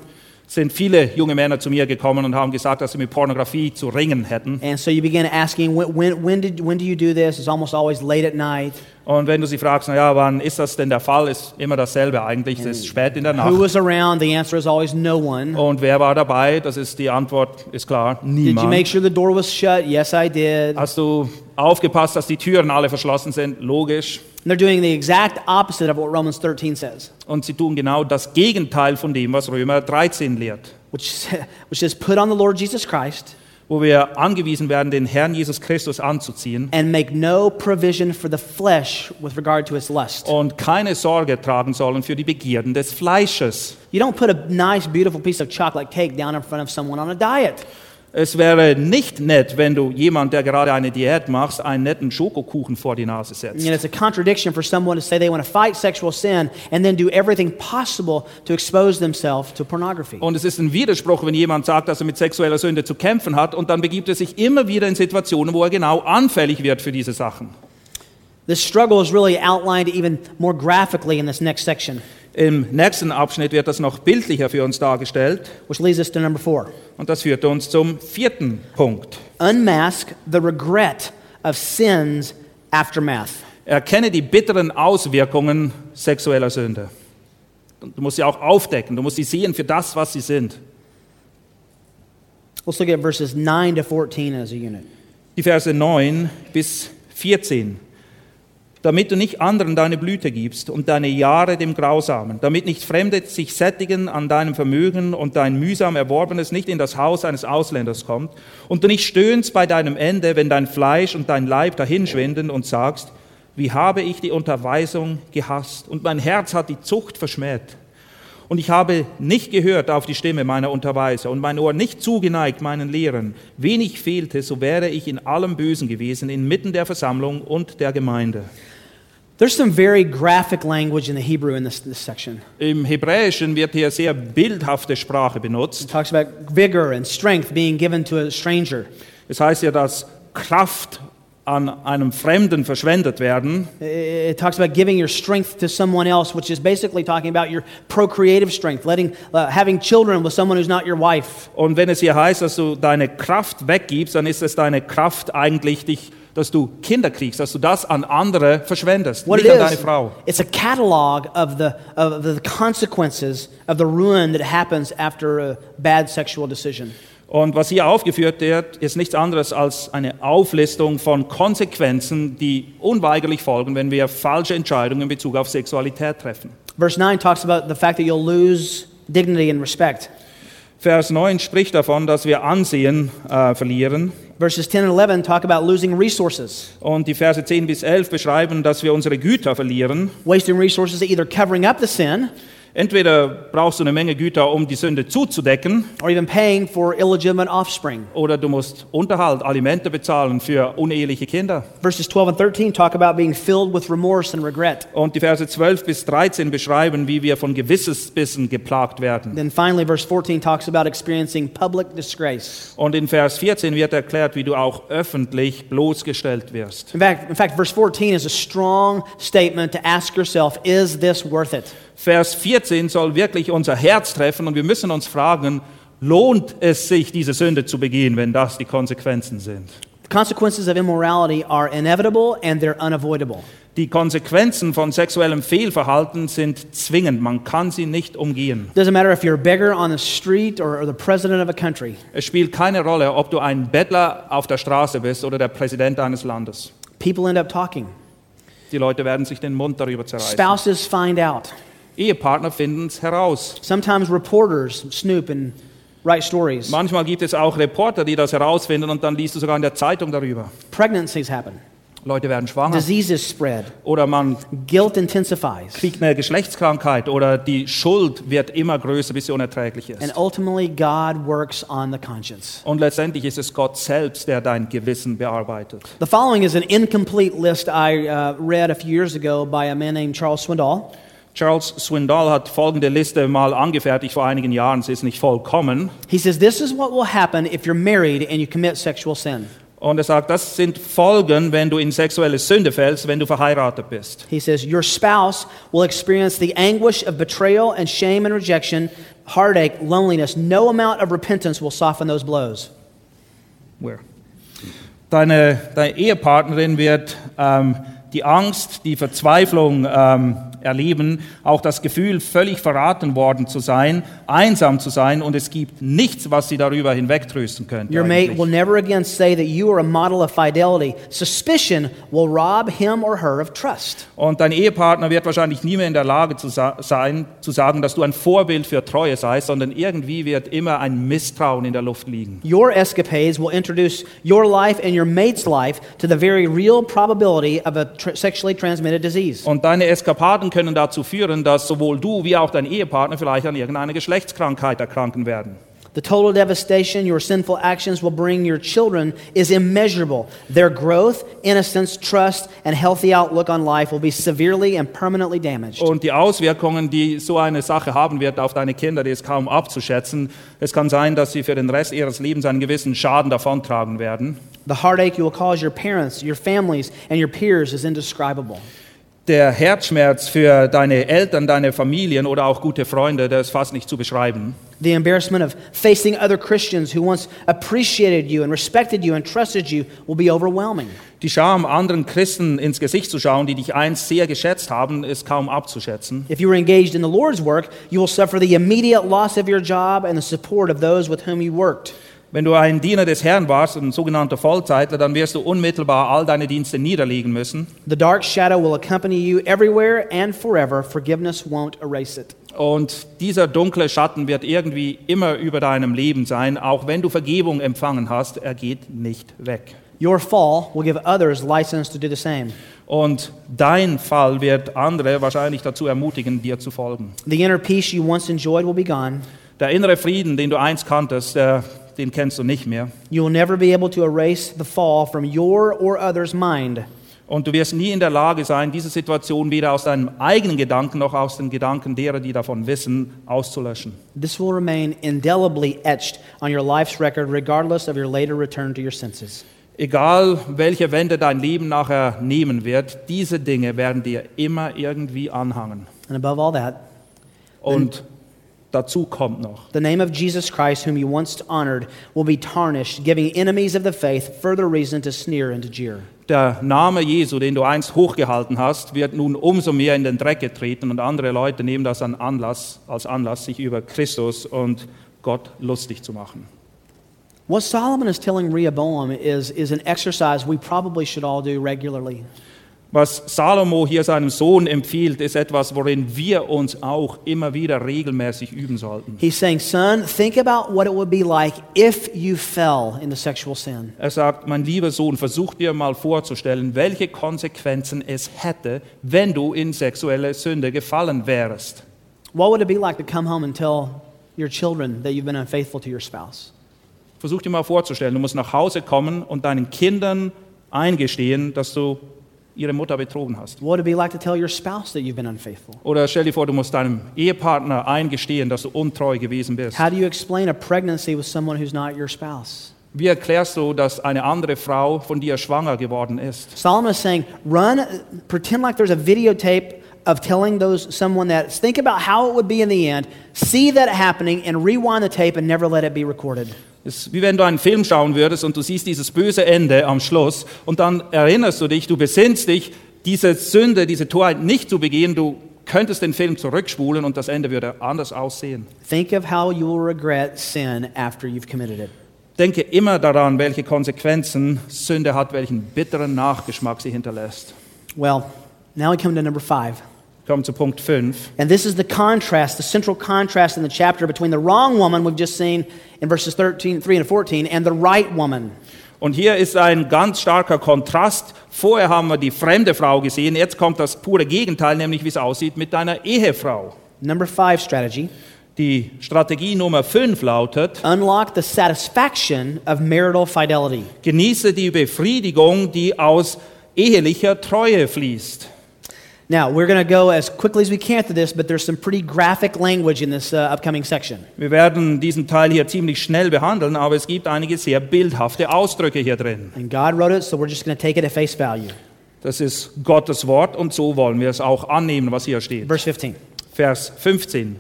Sind viele junge Männer zu mir gekommen und haben gesagt, dass sie mit Pornografie zu ringen hätten. And so you begin asking, when, when, when, did, when do you do this? It's almost always late at night. Und wenn du sie fragst, naja, wann ist das denn der Fall, ist immer dasselbe eigentlich. Es ist spät in der Who Nacht. was around? The answer is always no one. Und wer war dabei? Das ist die Antwort, ist klar, Did you make niemand. sure the door was shut? Yes, I did. Hast du aufgepasst, dass die Türen alle verschlossen sind? Logisch. They're doing the exact opposite of what Romans 13 says, Und sie tun genau das Gegenteil von dem, was Römer 13 lehrt. which, which says, put on the Lord Jesus Christ Wo wir angewiesen werden, den Herrn Jesus Christus anzuziehen and make no provision for the flesh with regard to its lust. und keine Sorge tragen sollen für die Begierden des Fleisches. You don't put a nice, beautiful piece of chocolate cake down in front of someone on a diet. Es wäre nicht nett, wenn du jemand, der gerade eine Diät macht, einen netten Schokokuchen vor die Nase You setzt. know, it's a contradiction for someone to say they want to fight sexual sin and then do everything possible to expose themselves to pornography. Und es ist ein Widerspruch, wenn jemand sagt, dass er mit sexueller Sünde zu kämpfen hat und dann begibt er sich immer wieder in Situationen, wo er genau anfällig wird für diese Sachen. This struggle is really outlined even more graphically in this next section, Im nächsten Abschnitt wird das noch bildlicher für uns dargestellt which leads us to number four. und das führt uns zum vierten Punkt. Unmask the regret of sin's aftermath. Erkenne die bitteren Auswirkungen sexueller Sünde. Du musst sie auch aufdecken, du musst sie sehen für das, was sie sind. Let's look at verses 9 to 14 as a unit. Die Verse 9 bis 14. Damit du nicht anderen deine Blüte gibst und deine Jahre dem Grausamen, damit nicht Fremde sich sättigen an deinem Vermögen und dein mühsam Erworbenes nicht in das Haus eines Ausländers kommt und du nicht stöhnst bei deinem Ende, wenn dein Fleisch und dein Leib dahinschwinden und sagst, wie habe ich die Unterweisung gehasst und mein Herz hat die Zucht verschmäht. Und ich habe nicht gehört auf die Stimme meiner Unterweiser und mein Ohr nicht zugeneigt meinen Lehren. Wenig fehlte, so wäre ich in allem Bösen gewesen, inmitten der Versammlung und der Gemeinde. There's some very graphic language in the Hebrew in this, this section. Im Hebräischen wird hier sehr bildhafte Sprache benutzt. It talks about vigor and strength being given to a stranger. Es heißt ja, dass Kraft an einem Fremden verschwendet werden. It talks about giving your strength to someone else, which is basically talking about your procreative strength, letting, uh, having children with someone who's not your wife. Und wenn es hier heißt, dass du deine Kraft weggibst, dann ist es deine Kraft eigentlich, dich, dass du Kinder kriegst, dass du das an andere verschwendest, What nicht it an deine Frau. it's a catalog of the, of the consequences of the ruin that happens after a bad sexual decision. Und was hier aufgeführt wird, ist nichts anderes als eine Auflistung von Konsequenzen, die unweigerlich folgen, wenn wir falsche Entscheidungen in Bezug auf Sexualität treffen. Verse 9 talks about the fact that you'll lose dignity and respect. Vers 9 spricht davon, dass wir Ansehen äh, verlieren. Verses 10 and 11 talk about losing resources, Und die Verse 10 bis 11 beschreiben, dass wir unsere Güter verlieren. wasting resources either covering up the sin Entweder brauchst du eine Menge Güter, um die Sünde zuzudecken, or even paying for illegitimate offspring. oder du musst Unterhalt, Alimente bezahlen für uneheliche Kinder. Verses 12 and 13 talk about being filled with remorse and regret. Und die Verse 12 bis 13 beschreiben, wie wir von Gewissensbissen geplagt werden. Then finally, verse 14 talks about experiencing public disgrace. Und in Vers 14 wird erklärt, wie du auch öffentlich bloßgestellt wirst. In fact, in fact, verse 14 is a strong statement to ask yourself, is this worth it? Vers 14 soll wirklich unser Herz treffen und wir müssen uns fragen, lohnt es sich, diese Sünde zu begehen, wenn das die Konsequenzen sind? The consequences of immorality are inevitable and they're unavoidable. Die Konsequenzen von sexuellem Fehlverhalten sind zwingend, man kann sie nicht umgehen. Es spielt keine Rolle, ob du ein Bettler auf der Straße bist oder der Präsident eines Landes. People end up talking. Die Leute werden sich den Mund darüber zerreißen. Spouses find out. Ehepartner finden es heraus. Sometimes reporters snoop and write stories. Manchmal gibt es auch Reporter, die das herausfinden und dann liest du sogar in der Zeitung darüber. Pregnancies happen. Leute werden schwanger Diseases spread. oder man Guilt intensifies. kriegt eine Geschlechtskrankheit oder die Schuld wird immer größer, bis sie unerträglich ist. And ultimately, God works on the conscience. Und letztendlich ist es Gott selbst, der dein Gewissen bearbeitet. The following is an incomplete list I uh, read a few years ago by a man named Charles Swindoll. Charles Swindoll hat folgende Liste mal angefertigt vor einigen Jahren. Sie ist nicht vollkommen. He says, This is what will happen if you're married and you commit sexual sin. Und er sagt, das sind Folgen, wenn du in sexuelle Sünde fällst, wenn du verheiratet bist. He says, Your spouse will experience the anguish of betrayal and shame and rejection, heartache, loneliness. No amount of repentance will soften those blows. Where? Deine, deine Ehepartnerin wird ähm, die Angst, die Verzweiflung ähm, erleben, auch das Gefühl, völlig verraten worden zu sein, einsam zu sein und es gibt nichts, was sie darüber hinwegtrösten könnte. Your mate eigentlich. will never again say that you are a model of fidelity. Suspicion will rob him or her of trust. Und dein Ehepartner wird wahrscheinlich nie mehr in der Lage zu sein, zu sagen, dass du ein Vorbild für Treue seist, sondern irgendwie wird immer ein Misstrauen in der Luft liegen. Your escapades will introduce your life and your mate's life to the very real probability of a sexually transmitted disease. Und deine Eskapaden können dazu führen, dass sowohl du wie auch dein Ehepartner vielleicht an irgendeiner Geschlechtskrankheit erkranken werden. The total devastation your sinful actions will bring your children is immeasurable. Their growth, innocence, trust, and healthy outlook on life will be severely and permanently damaged. Und die Auswirkungen, die so eine Sache haben wird auf deine Kinder, die ist kaum abzuschätzen. Es kann sein, dass sie für den Rest ihres Lebens einen gewissen Schaden davontragen werden. The heartache you will cause your parents, your families, and your peers is indescribable. Der Herzschmerz für deine Eltern, deine Familien oder auch gute Freunde, der ist fast nicht zu beschreiben. The embarrassment of facing other Christians who once appreciated you and respected you and trusted you will be overwhelming. Die Scham, anderen Christen ins Gesicht zu schauen, die dich einst sehr geschätzt haben, ist kaum abzuschätzen. If you were engaged in the Lord's work, you will suffer the immediate loss of your job and the support of those with whom you worked. Wenn du ein Diener des Herrn warst, ein sogenannter Vollzeitler, dann wirst du unmittelbar all deine Dienste niederlegen müssen. The dark shadow will accompany you everywhere and forever. Forgiveness won't erase it. Und dieser dunkle Schatten wird irgendwie immer über deinem Leben sein, auch wenn du Vergebung empfangen hast, er geht nicht weg. Your fall will give others license to do the same. Und dein Fall wird andere wahrscheinlich dazu ermutigen, dir zu folgen. The inner peace you once enjoyed will be gone. Der innere Frieden, den du einst kanntest, der, den kennst du nicht mehr. You will never be able to erase the fall from your or others' mind. Und du wirst nie in der Lage sein, diese Situation weder aus deinem eigenen Gedanken noch aus den Gedanken derer, die davon wissen, auszulöschen. This will remain indelibly etched on your life's record, regardless of your later return to your senses. Egal, welche Wende dein Leben nachher nehmen wird, diese Dinge werden dir immer irgendwie anhangen. And above all that, Und dazu kommt noch, the name of Jesus Christ, whom you once honored, will be tarnished, giving enemies of the faith further reason to sneer and to jeer. der Name Jesu, den du einst hochgehalten hast, wird nun umso mehr in den Dreck getreten und andere Leute nehmen das an Anlass, als Anlass, sich über Christus und Gott lustig zu machen. What Solomon is telling Rehoboam is, is an exercise we probably should all do regularly. Was Salomo hier seinem Sohn empfiehlt, ist etwas, worin wir uns auch immer wieder regelmäßig üben sollten. He's saying, Son, think about what it would be like if you fell into sexual sin. Er sagt, mein lieber Sohn, versuch dir mal vorzustellen, welche Konsequenzen es hätte, wenn du in sexuelle Sünde gefallen wärst. What would it be like to come home and tell your children that you've been unfaithful to your spouse? Versuch dir mal vorzustellen, du musst nach Hause kommen und deinen Kindern eingestehen, dass du ihre Mutter betrogen hast. What would it be like to tell your spouse that you've been unfaithful? Oder stell dir vor, du musst deinem Ehepartner er eingestehen, dass du untreu gewesen er bist. How do you explain a pregnancy with someone who's not your spouse? Wie erklärst du, dass eine andere Frau von dir er schwanger geworden ist? Solomon is saying, run, pretend like there's a videotape of telling those someone that. Think about how it would be in the end. See that happening and rewind the tape and never let it be recorded. Es ist wie wenn du einen Film schauen würdest und du siehst dieses böse Ende am Schluss und dann erinnerst du dich, du besinnst dich, diese Sünde, diese Torheit nicht zu begehen, du könntest den Film zurückspulen und das Ende würde anders aussehen. Think of how you will regret sin after you've committed it. Denke immer daran, welche Konsequenzen Sünde hat, welchen bitteren Nachgeschmack sie hinterlässt. Well, now we come to number five. Kommen zu Punkt 5. And this is the contrast, the central contrast in the chapter between the wrong woman we've just seen in verses 13, 3 and 14 and the right woman. Und hier ist ein ganz starker Kontrast. Vorher haben wir die fremde Frau gesehen, jetzt kommt das pure Gegenteil, nämlich wie es aussieht mit deiner Ehefrau. Number five strategy Die Strategie Nummer 5 lautet, unlock the satisfaction of marital fidelity. genieße die Befriedigung, die aus ehelicher Treue fließt. Now, we're going to go as quickly as we can through this, but there's some pretty graphic language in this uh, upcoming section. Wir werden diesen Teil hier ziemlich schnell behandeln, aber es gibt einige sehr bildhafte Ausdrücke hier drin. And God wrote it, so we're just going to take it at face value. Das ist Gottes Wort und so wollen wir es auch annehmen, was hier steht. Verse 15. Vers 15.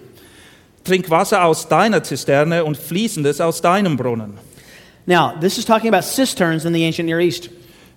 Trink Wasser aus deiner Zisterne und fließendes aus deinem Brunnen. Now, this is talking about cisterns in the ancient Near East.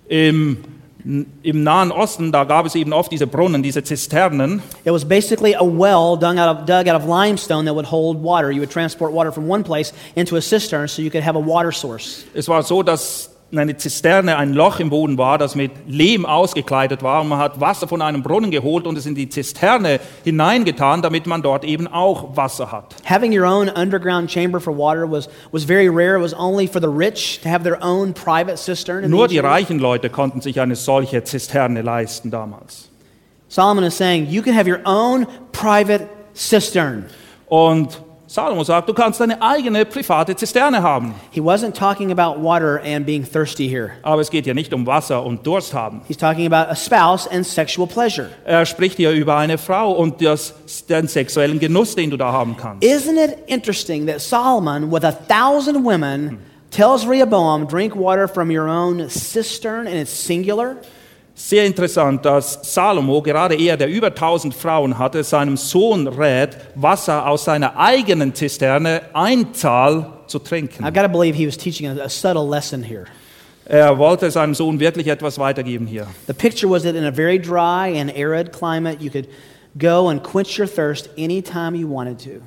Im, Im Nahen Osten, da gab es eben oft diese Brunnen, diese Zisternen. It was basically a well dug out, of, dug out of limestone that would hold water. You would transport water from one place into a cistern so you could have a water source. Es war so, dass eine Zisterne ein Loch im Boden war, das mit Lehm ausgekleidet war. Und man hat Wasser von einem Brunnen geholt und es in die Zisterne hineingetan, damit man dort eben auch Wasser hat. Having your own underground chamber for water was, was very rare. It was only for the rich to have their own private cistern. Nur die reichen Leute konnten sich eine solche Zisterne leisten damals. Solomon is saying you can have your own private cistern. Und Salomo sagt, du kannst deine eigene private Zisterne haben. He wasn't talking about water and being thirsty here. Aber es geht ja nicht um Wasser und Durst haben. He's talking about a spouse and sexual pleasure. Er spricht hier über eine Frau und das, den sexuellen Genuss, den du da haben kannst. Isn't it interesting that Solomon, with a thousand women, tells Rehoboam, drink water from your own cistern, and it's singular? Sehr interessant, dass Salomo, gerade er, der über 1000 Frauen hatte, seinem Sohn rät, Wasser aus seiner eigenen Zisterne, Einzahl, zu trinken. I've got to believe he was teaching a, a subtle lesson here. Er wollte seinem Sohn wirklich etwas weitergeben hier. The picture was that in a very dry and arid climate, you could go and quench your thirst anytime you wanted to.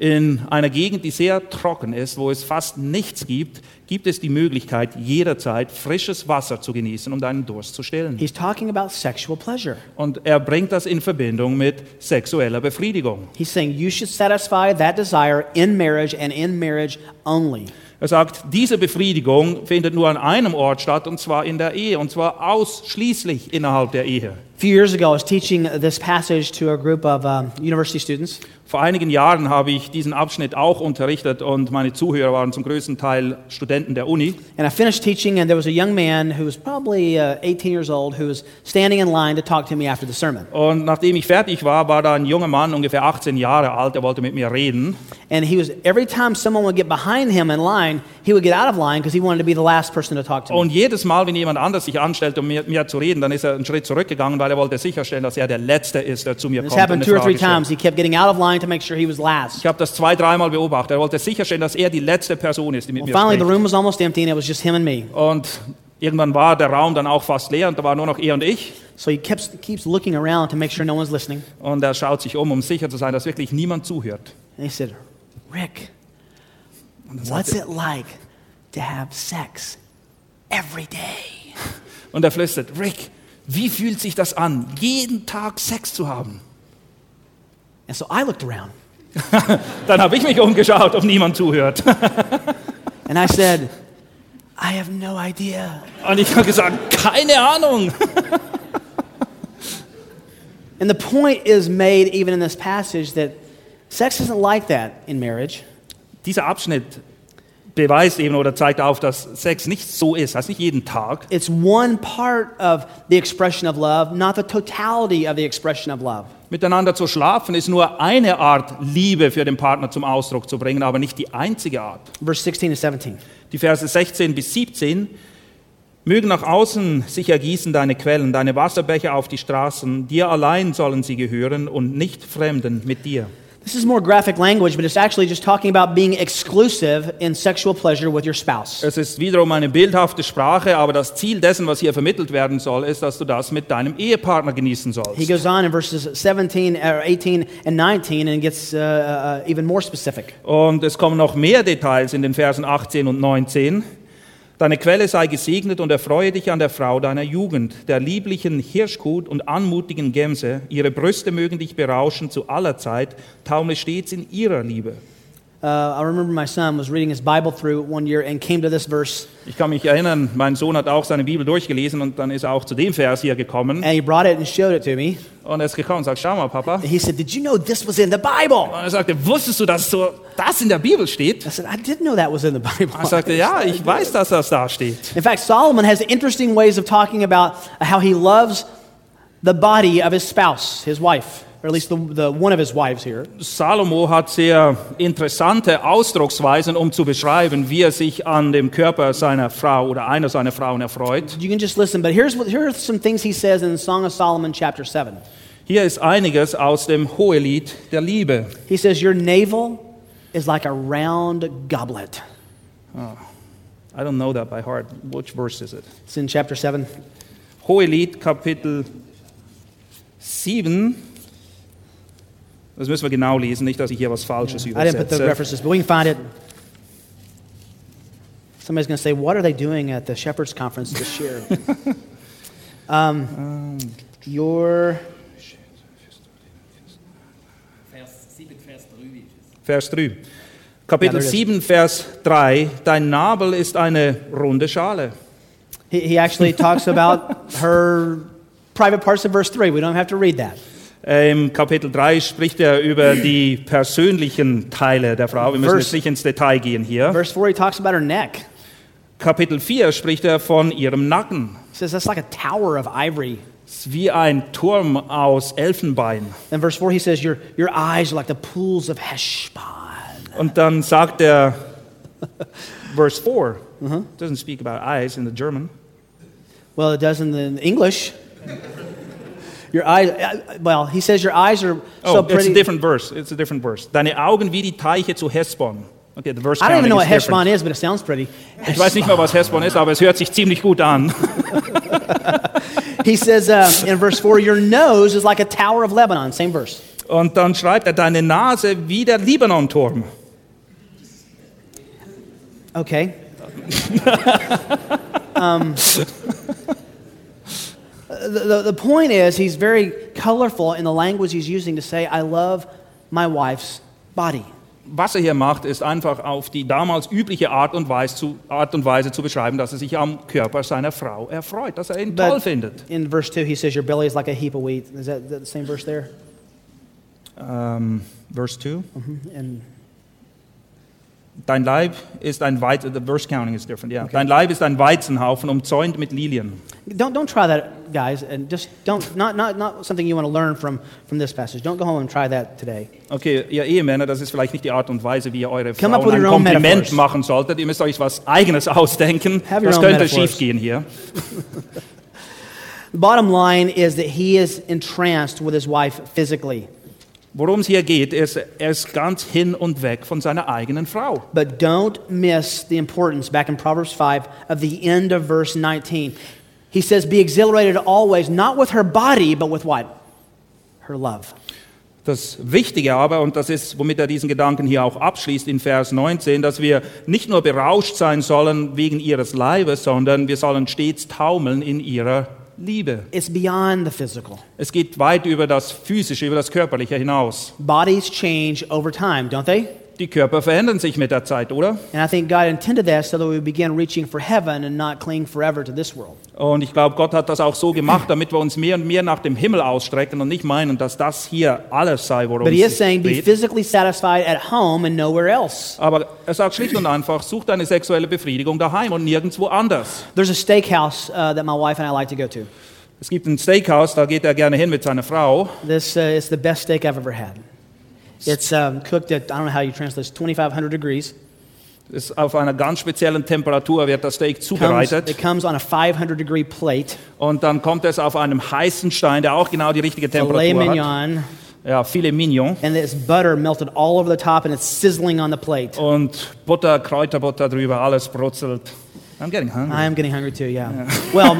In einer Gegend, die sehr trocken ist, wo es fast nichts gibt, gibt es die Möglichkeit, jederzeit frisches Wasser zu genießen, um deinen Durst zu stillen. He's talking about sexual pleasure. Und er bringt das in Verbindung mit sexueller Befriedigung. He's saying you should satisfy that desire in marriage and in marriage only. Er sagt, diese Befriedigung findet nur an einem Ort statt, und zwar in der Ehe, und zwar ausschließlich innerhalb der Ehe. Few years ago, I was teaching this passage to a group of um, university students. Vor einigen Jahren habe ich diesen Abschnitt auch unterrichtet und meine Zuhörer waren zum größten Teil Studenten der Uni. And I finished teaching, and there was a young man who was probably uh, 18 years old who was standing in line to talk to me after the sermon. Und nachdem ich fertig war, war da ein junger Mann, ungefähr 18 Jahre alt, der wollte mit mir reden. And he was, every time someone would get behind him in line, he would get out of line because he wanted to be the last person to talk to me. Und jedes Mal, wenn jemand anders sich anstellt, um mit mir zu reden, dann ist er einen Schritt zurückgegangen, weil er wollte sicherstellen, dass er der Letzte ist, der zu mir This kommt. und happened eine two or three Frage stellt. times. He kept getting out of line to make sure he was last. Ich habe das zwei, dreimal beobachtet. Er wollte sicherstellen, dass er die letzte Person ist, die mit Well, mir finally, the spricht. room was almost empty, and it was just him and me. Und irgendwann war der Raum dann auch fast leer und da war nur noch er und ich. So he keeps, keeps looking around to make sure no one's listening. Und er schaut sich um, um sicher zu sein, dass wirklich niemand zuhört. And he said, Rick, what's it like to have sex every day? Und er flüstert, Rick, wie fühlt sich das an, jeden Tag Sex zu haben? And so I looked around Dann habe ich mich umgeschaut, ob niemand zuhört. and I said, I have no idea. Und ich habe gesagt, keine Ahnung. And the point is made even in this passage that sex isn't like that in marriage. Dieser Abschnitt beweist eben oder zeigt auf, dass Sex nicht so ist, heißt nicht jeden Tag. It's one part of the expression of love, not the totality of the expression of love. Miteinander zu schlafen ist nur eine Art, Liebe für den Partner zum Ausdruck zu bringen, aber nicht die einzige Art. Verse 16 to 17. Die Verse 16 bis 17 mögen nach außen sich ergießen deine Quellen, deine Wasserbecher auf die Straßen, dir allein sollen sie gehören und nicht Fremden mit dir. This is more graphic language, but it's actually just talking about being exclusive in sexual pleasure with your spouse. Es ist wiederum eine bildhafte Sprache, aber das Ziel dessen, was hier vermittelt werden soll, ist, dass du das mit deinem Ehepartner genießen He sollst. goes on in verses 17, or 18 and 19 and gets uh, uh, even more specific. Und es kommen noch mehr Details in den Versen 18 und 19. Deine Quelle sei gesegnet und erfreue dich an der Frau deiner Jugend, der lieblichen Hirschkuh und anmutigen Gemse. Ihre Brüste mögen dich berauschen zu aller Zeit, taumle stets in ihrer Liebe. Uh, I remember my son was reading his Bible through one year and came to this verse, Ich kann mich erinnern, mein Sohn hat auch seine Bibel durchgelesen und dann ist er auch zu dem Vers hier gekommen. and he brought it and showed it to me. Und er ist gekommen und sagt, schau mal, Papa. And he said, Did you know this was in the Bible? Und er sagte, wusstest du, dass so das in der Bibel steht? I said, I didn't know that was in the Bible. Er sagte, ja, ich weiß, dass das da steht. In fact, Solomon has interesting ways of talking about how he loves the body of his spouse, his wife, or at least the, the one of his wives here. Salomo hat sehr interessante Ausdrucksweisen, um zu beschreiben, wie er sich an dem Körper seiner Frau oder einer seiner Frauen erfreut. You can just listen, but here's what, here are some things he says in the Song of Solomon, chapter 7. Hier ist einiges aus dem Hohelied der Liebe. He says, Your navel is like a round goblet. I don't know that by heart. Which verse is it? It's in chapter 7. Hohelied, Kapitel 7. Das müssen wir genau lesen, nicht, dass ich hier was Falsches I didn't put the übersetze. references, but we can find it. Somebody's going to say, What are they doing at the Shepherd's Conference this year? um, your, Vers 7, Vers 3 ist es. Vers 3. Kapitel Ja, there it is. 7, Vers 3. Dein Nabel ist eine runde Schale. he, he actually talks about her private parts in verse 3. We don't have to read that. Im Kapitel 3 spricht er über die persönlichen Teile der Frau. Wir müssen Verse- jetzt nicht ins Detail gehen hier. Verse 4, he talks about her neck. Kapitel 4 spricht er von ihrem Nacken. He says that's like a tower of ivory. Es ist wie ein Turm aus Elfenbein. Then verse 4, he says, Your, your eyes are like the pools of Heshbon. Und dann sagt er, Verse 4, doesn't speak about eyes in the German. Well, it does in the English. Your eyes, uh, well, he says your eyes are Oh, so it's a different verse. It's a different verse. Deine Augen wie die Teiche zu Hesbon. Okay, the verse I don't even know what Hesbon is, but it sounds pretty. Ich weiß nicht mal, was Hesbon ist, aber es hört sich ziemlich gut an. He says uh, in verse 4, Your nose is like a tower of Lebanon. Same verse. Und dann schreibt er, deine Nase wie der Libanon-Turm. Okay. um, the, the, point is, he's very colorful in the language he's using to say, I love my wife's body. Was er hier macht, ist einfach auf die damals übliche Art und, Weise zu, Art und Weise zu beschreiben, dass er sich am Körper seiner Frau erfreut, dass er ihn toll findet. in verse 2, he says, Your belly is like a heap of wheat. Is that, that the same verse there? Ähm, Verse 2. And Dein Leib ist ein Weizen, the verse counting is different, yeah. Dein Leib ist ein Weizenhaufen umzäunt mit Lilien. don't, don't try that, guys. And just don't, not, not, not something you want to learn from, from this passage. Don't go home and try that today. Okay, ihr Ehemänner, das ist vielleicht nicht die Art und Weise, wie ihr eure Come Frauen ein Kompliment metaphors. machen solltet. Ihr müsst euch was Eigenes ausdenken. Have Das könnte metaphors. schief gehen hier. The bottom line is that he is entranced with his wife physically. Worum es hier geht, ist, er ist ganz hin und weg von seiner eigenen Frau. But don't miss the importance, back in Proverbs 5, of the end of verse 19. He says, Be exhilarated always, not with her body, but with what? Her love. Das Wichtige aber, und das ist, womit er diesen Gedanken hier auch abschließt in Vers 19, dass wir nicht nur berauscht sein sollen wegen ihres Leibes, sondern wir sollen stets taumeln in ihrer Liebe. It's beyond the physical. Es geht weit über das Physische, über das Körperliche hinaus. Bodies change over time, don't they? Die Körper verändern sich mit der Zeit, oder? And I think God intended that so that we begin reaching for heaven and not cling forever to this world. Und ich glaube, Gott hat das auch so gemacht, damit wir uns mehr und mehr nach dem Himmel ausstrecken und nicht meinen, dass das hier alles sei, worum But he is es saying, Be geht. physically satisfied at home and nowhere else. Aber er sagt schlicht und einfach, such deine sexuelle Befriedigung daheim und nirgendwo anders. There's a steakhouse uh, that my wife and I like to go to. Es gibt ein Steakhouse, da geht er gerne hin mit seiner Frau. This uh, is the best steak I've ever had. It's um, cooked at, I don't know how you translate this, 2,500 degrees. Ist auf einer ganz speziellen Temperatur wird das Steak Comes, zubereitet. it comes on a 500 degree plate. Und dann kommt es auf einem heißen Stein, der auch genau die richtige Filet Temperatur hat. mignon. Ja, Filet Mignon. And it's butter melted all over the top and it's sizzling on the plate. Und Butter, Kräuterbutter drüber, alles brutzelt. I'm getting hungry. I am getting hungry too, yeah. well,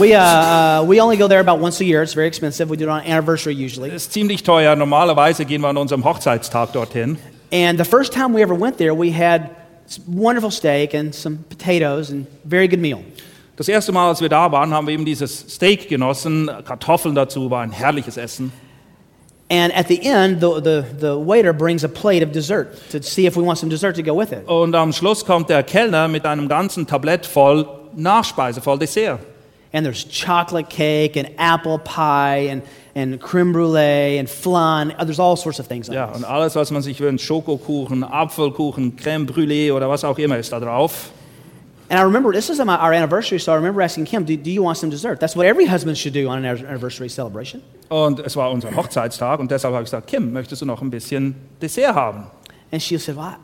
we, uh, uh, we only go there about once a year. It's very expensive. We do it on anniversary usually. ist ziemlich teuer. Normalerweise gehen wir an unserem Hochzeitstag dorthin. And the first time we ever went there, we had wonderful steak and some potatoes and very good meal. Das erste Mal, als wir da waren, haben wir eben dieses Steak genossen. Kartoffeln dazu war ein herrliches Essen. And at the end, the, the, the waiter brings a plate of dessert to see if we want some dessert to go with it. Und am Schluss kommt der Kellner mit einem ganzen Tablett voll Nachspeise, voll Dessert. And there's chocolate cake and apple pie and, and creme brulee and flan. There's all sorts of things Ja, und alles, was man sich wünscht, Schokokuchen, Apfelkuchen, Creme Brûlée oder was auch immer ist da drauf. And I remember this is our anniversary, so I remember asking Kim, do, do you want some dessert? That's what every husband should do on an anniversary celebration. Und es war unser Hochzeitstag und deshalb habe ich gesagt, Kim, möchtest du noch ein bisschen Dessert haben? And she said, well,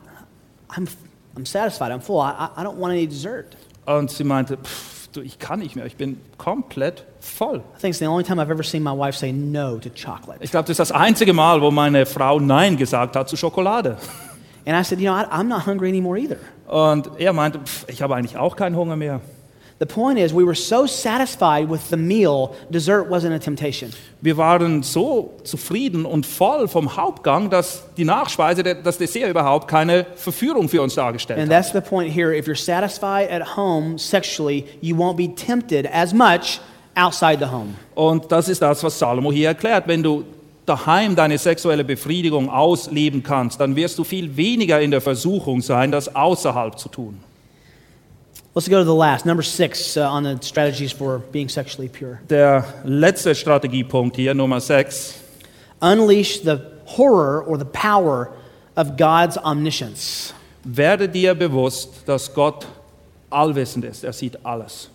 I'm, I'm satisfied. I'm full. I, I don't want any dessert. Und sie meinte, "Pff, du, ich kann nicht mehr, ich bin komplett voll. I think it's the only time I've ever seen my wife say no to chocolate. Ich glaube, das ist das einzige Mal, wo meine Frau Nein gesagt hat zu Schokolade. And I said, you know, I, I'm not hungry anymore either. Und er meinte, "Pff, ich habe eigentlich auch keinen Hunger mehr. The point is, we were so satisfied with the meal, dessert wasn't a temptation. Wir waren so zufrieden und voll vom Hauptgang, dass die Nachspeise, der- das Dessert überhaupt keine Verführung für uns dargestellt And hat. that's the point here. If you're satisfied at home sexually, you won't be tempted as much outside the home. Und das ist das, was Salomo hier erklärt. Wenn du daheim deine sexuelle Befriedigung ausleben kannst, dann wirst du viel weniger in der Versuchung sein, das außerhalb zu tun. Let's go to the last, number six uh, on the strategies for being sexually pure. Der letzte Strategiepunkt hier, Nummer 6. Unleash the horror or the power of God's omniscience. Werde dir bewusst, dass Gott allwissend ist. Er sieht alles.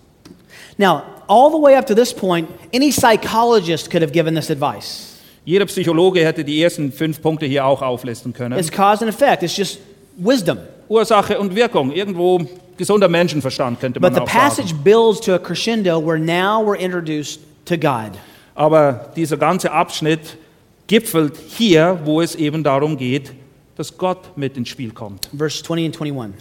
Now, all the way up to this point, any psychologist could have given this advice. Jeder Psychologe hätte die ersten fünf Punkte hier auch auflisten können. It's cause and effect, it's just wisdom. Ursache und Wirkung. Irgendwo gesunder Menschenverstand könnte man But the auch sagen. passage builds to a crescendo where now we're introduced to God. Aber dieser ganze Abschnitt gipfelt hier, wo es eben darum geht, dass Gott mit ins Spiel kommt. Verse 20 and 21.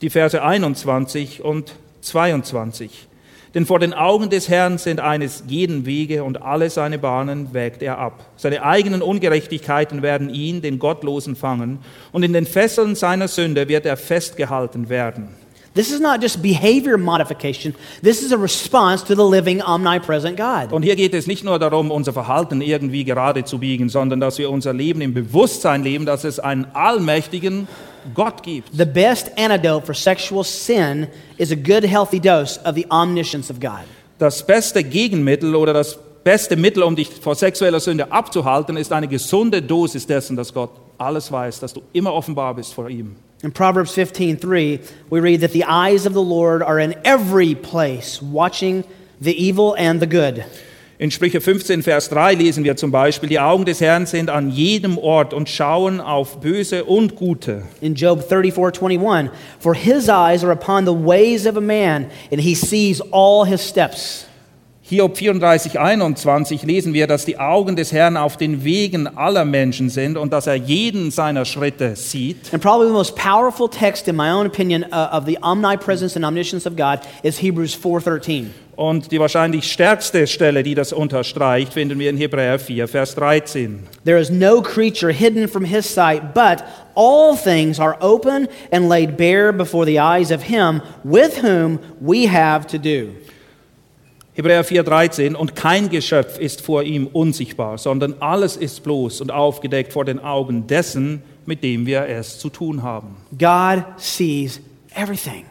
Die Verse 21 und 22. Denn vor den Augen des Herrn sind eines jeden Wege und alle seine Bahnen wägt er ab. Seine eigenen Ungerechtigkeiten werden ihn, den Gottlosen, fangen und in den Fesseln seiner Sünde wird er festgehalten werden. This is not just behavior modification, this is a response to the living, omnipresent God. Und hier geht es nicht nur darum, unser Verhalten irgendwie gerade zu biegen, sondern dass wir unser Leben im Bewusstsein leben, dass es einen allmächtigen Gott gibt. The best antidote for sexual sin is a good, healthy dose of the omniscience of God. Das beste Gegenmittel oder das beste Mittel, um dich vor sexueller Sünde abzuhalten, ist eine gesunde Dosis dessen, dass Gott alles weiß, dass du immer offenbar bist vor ihm. In Proverbs 15:3, we read that the eyes of the Lord are in every place, watching the evil and the good. In Sprüche 15, Vers 3 lesen wir zum Beispiel, die Augen des Herrn sind an jedem Ort und schauen auf Böse und Gute. In Job 34:21, for his eyes are upon the ways of a man, and he sees all his steps. Hiob 34, 21 lesen wir, dass die Augen des Herrn auf den Wegen aller Menschen sind und dass er jeden seiner Schritte sieht. And probably the most powerful text, in my own opinion, uh, of the omnipresence and omniscience of God is Hebrews 4:13. Und die wahrscheinlich stärkste Stelle, die das unterstreicht, finden wir in Hebräer 4, Vers 13. There is no creature hidden from his sight, but all things are open and laid bare before the eyes of him with whom we have to do. Hebräer 4,13 und kein Geschöpf ist vor ihm unsichtbar, sondern alles ist bloß und aufgedeckt vor den Augen dessen, mit dem wir es zu tun haben. God sees everything.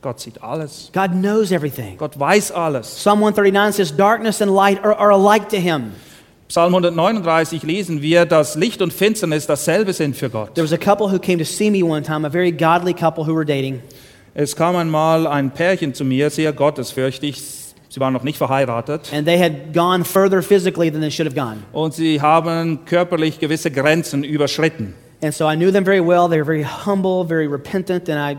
Gott sieht alles. God knows everything. Gott weiß alles. Psalm 139 says, Darkness and light are, are alike to him. Psalm 139 lesen wir, dass Licht und Finsternis dasselbe sind für Gott. There was a couple who came to see me one time, a very godly couple who were dating. Es kam einmal ein Pärchen zu mir, sehr gottesfürchtig. Sie waren noch nicht verheiratet. And they had gone further physically than they should have gone. Und sie haben körperlich gewisse Grenzen überschritten. And so I knew them very well. They were very humble, very repentant, and I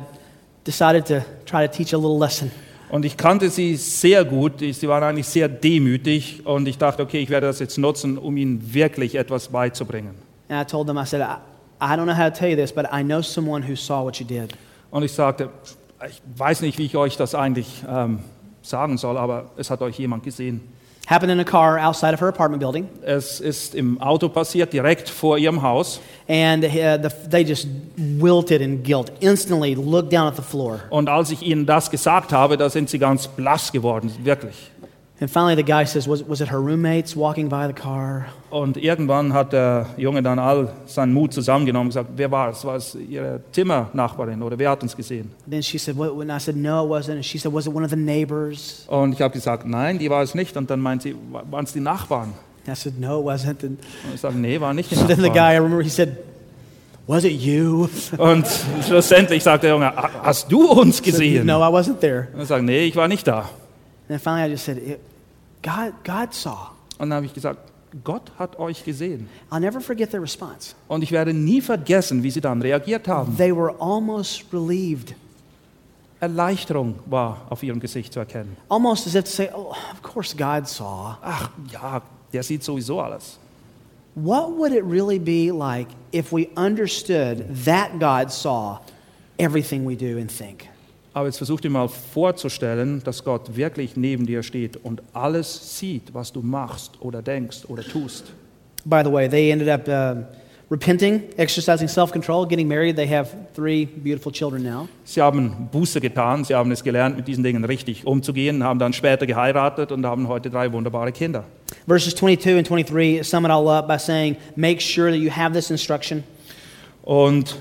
decided to try to teach a little lesson. Und ich kannte sie sehr gut. Sie waren eigentlich sehr demütig. Und ich dachte, okay, ich werde das jetzt nutzen, um ihnen wirklich etwas beizubringen. And I told them, I said, I, I don't know how to tell you this, but I know someone who saw what you did. Und ich sagte, ich weiß nicht, wie ich euch das eigentlich ähm, sagen soll, aber es hat euch jemand gesehen. Happened in a car outside of her apartment building, Es ist im Auto passiert, direkt vor ihrem Haus. and uh, the, they just wilted in guilt. Instantly looked down at the floor. Und als ich ihnen das gesagt habe, da sind sie ganz blass geworden, wirklich. And finally, the guy says, was, was it her roommates walking by the car? Und irgendwann hat der Junge dann all seinen Mut zusammengenommen und gesagt, wer war es? War es ihre Zimmernachbarin oder wer hat uns gesehen? Then she said, what? And I said, no, it wasn't. And she said, was it one of the neighbors? Und ich habe gesagt, nein, die war es nicht. Und dann meint sie, waren es die Nachbarn? And I said, no, it wasn't. And Und ich sage, nee, war nicht die Nachbarn. then the guy, I remember, he said, Was it you? Und schlussendlich sagt der Junge, "Ah, hast du uns gesehen? No, I wasn't there. Und er sagt, nee, ich war nicht da. And then finally I just said, God, God saw. Und dann habe ich gesagt, Gott hat euch gesehen. I'll never forget their response. Und ich werde nie vergessen, wie sie dann reagiert haben. They were almost relieved, Erleichterung war auf ihrem Gesicht zu erkennen. almost as if to say, Oh, of course God saw. Ach ja, der sieht sowieso alles. What would it really be like if we understood that God saw everything we do and think? Aber jetzt versuch dir mal vorzustellen, dass Gott wirklich neben dir steht und alles sieht, was du machst oder denkst oder tust. By the way, they ended up uh, repenting, exercising self control, getting married. They have three beautiful children now. Sie haben Buße getan, sie haben es gelernt, mit diesen Dingen richtig umzugehen, haben dann später geheiratet und haben heute drei wunderbare Kinder. Verses 22 and 23 sum it all up by saying, Make sure that you have this instruction. Und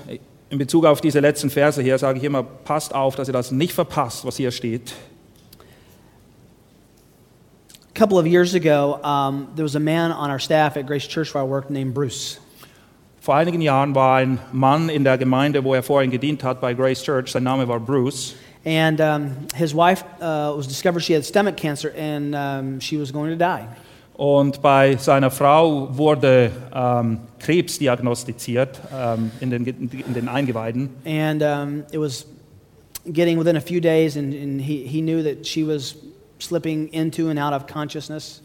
in Bezug auf diese letzten Verse hier sage ich immer, passt auf, dass ihr das nicht verpasst, was hier steht. A couple of years ago, um, there was a man on our staff at Grace Church where I worked named Bruce. Vor einigen Jahren war ein Mann in der Gemeinde, wo er vorhin gedient hat, bei Grace Church, sein Name war Bruce. And um, his wife uh, was discovered she had stomach cancer and um, she was going to die. Und bei seiner Frau wurde ähm, Krebs diagnostiziert ähm, in, den, in den Eingeweiden. And um, it was getting within a few days, and, and he, he knew that she was slipping into and out of consciousness.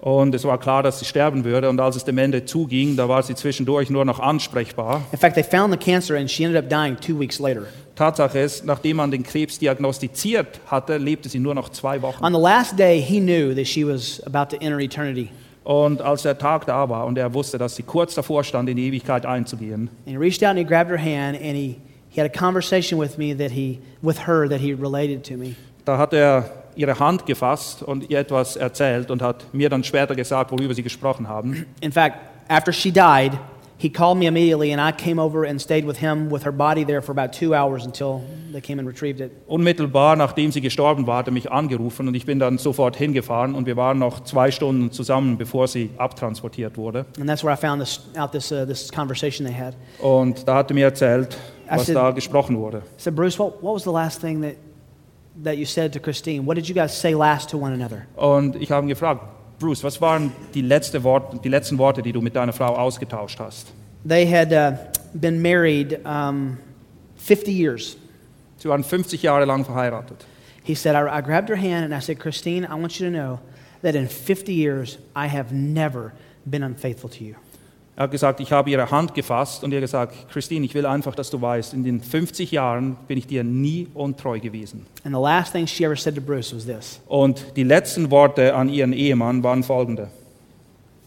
Und es war klar, dass sie sterben würde. Und als es dem Ende zuging, da war sie zwischendurch nur noch ansprechbar. In fact, they found the cancer, and she ended up dying two weeks later. Tatsache ist, nachdem man den Krebs diagnostiziert hatte, lebte sie nur noch zwei Wochen. On the last day, he knew that she was about to enter eternity. Und als der Tag da war und er wusste, dass sie kurz davor stand, in die Ewigkeit einzugehen, And he reached out and he grabbed her hand, and he, he had a conversation with me that he, with her that he related to me. da hat er ihre Hand gefasst und ihr etwas erzählt und hat mir dann später gesagt, worüber sie gesprochen haben. In fact, after she died, he called me immediately, and I came over and stayed with him with her body there for about two hours until they came and retrieved it. Unmittelbar nachdem sie gestorben war, hat er mich angerufen und ich bin dann sofort hingefahren und wir waren noch zwei Stunden zusammen, bevor sie abtransportiert wurde. And that's where I found this, out this, uh, this conversation they had. Und da hat er mir erzählt, was said- da gesprochen wurde. I said, Bruce, what, what was the last thing that, that you said to Christine? What did you guys say last to one another? Und ich habe ihn gefragt, Bruce, was waren die, letzte Wort, die letzten Worte, die du mit deiner Frau ausgetauscht hast? They had uh, been married um, 50 years. Sie waren 50 Jahre lang verheiratet. He said, I, I grabbed her hand and I said, Christine, I want you to know that in 50 years, I have never been unfaithful to you. Er hat gesagt, ich habe ihre Hand gefasst und ihr gesagt, Christine, ich will einfach, dass du weißt, in den 50 Jahren bin ich dir nie untreu gewesen. Und die letzten Worte an ihren Ehemann waren folgende.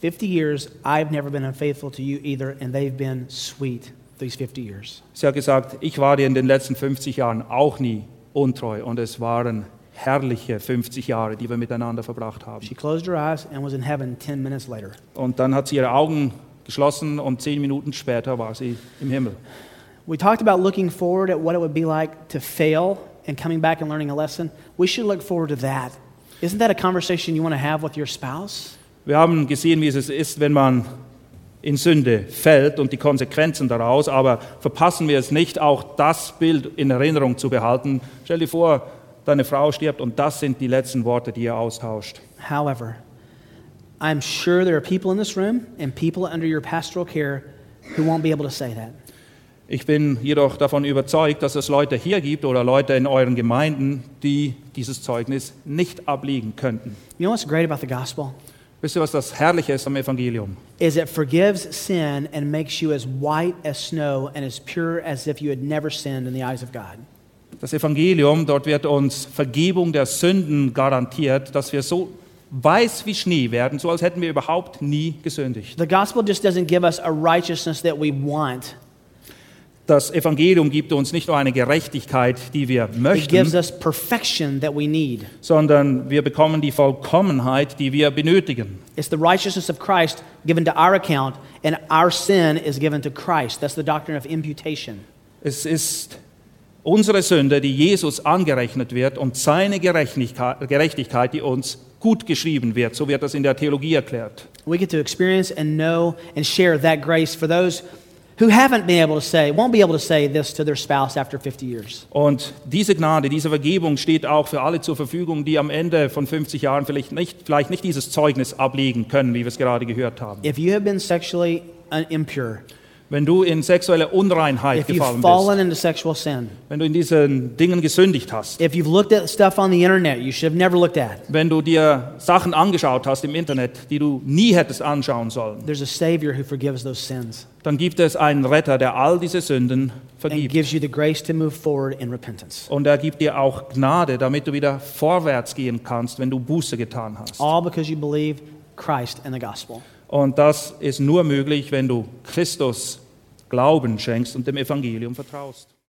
50 years, I've never been unfaithful to you either, and they've been sweet these 50 years. Sie hat gesagt, ich war dir in den letzten 50 Jahren auch nie untreu und es waren herrliche 50 Jahre, die wir miteinander verbracht haben. She closed her eyes and was in heaven 10 minutes later. Und dann hat sie ihre Augen geschlossen und zehn Minuten später war sie im Himmel. We talked about looking forward at what it would be like to fail and coming back and learning a lesson. We should look forward to that. Isn't that a conversation you want to have with your spouse? Wir haben gesehen, wie es ist, wenn man in Sünde fällt und die Konsequenzen daraus, aber verpassen wir es nicht, auch das Bild in Erinnerung zu behalten. Stell dir vor, deine Frau stirbt und das sind die letzten Worte, die ihr austauscht. However, I'm sure there are people in this room and people under your pastoral care who won't be able to say that. Ich bin jedoch davon überzeugt, dass es Leute hier gibt oder Leute in euren Gemeinden, die dieses Zeugnis nicht ablegen könnten. You know what's great about the gospel? Wisst ihr, was das Herrliche ist am Evangelium? Is it forgives sin and makes you as white as snow and as pure as if you had never sinned in the eyes of God. Das Evangelium, dort wird uns Vergebung der Sünden garantiert, dass wir so weiß wie Schnee werden, so als hätten wir überhaupt nie gesündigt. The gospel just doesn't give us a righteousness that we want. Das Evangelium gibt uns nicht nur eine Gerechtigkeit, die wir möchten, us perfection that we need. sondern wir bekommen die Vollkommenheit, die wir benötigen. It's the righteousness of Christ given to our account, and our sin is given to Christ. That's the doctrine of imputation. Es ist unsere Sünde, die Jesus angerechnet wird, und seine Gerechtigkeit, die uns gut geschrieben wird. So wird das in der Theologie erklärt. We get to experience and know and share that grace for those who haven't been able to say, won't be able to say this to their spouse after 50 years. Und diese Gnade, diese Vergebung steht auch für alle zur Verfügung, die am Ende von 50 Jahren vielleicht nicht, vielleicht nicht dieses Zeugnis ablegen können, wie wir es gerade gehört haben. If you have been sexually impure, Wenn du in sexuelle Unreinheit if you've gefallen fallen bist, into sexual sin, wenn du in diesen Dingen gesündigt hast, if you've looked at stuff on the internet you should have never looked at, wenn du dir Sachen angeschaut hast im Internet, die du nie hättest anschauen sollen, there's a Savior who forgives those sins dann gibt es einen Retter, der all diese Sünden and vergibt. gives you the grace to move forward in repentance. Und er gibt dir auch Gnade, damit du wieder vorwärts gehen kannst, wenn du Buße getan hast. All because you believe Christ and the gospel. Und das ist nur möglich, wenn du Christus Glauben schenkst und dem Evangelium vertraust.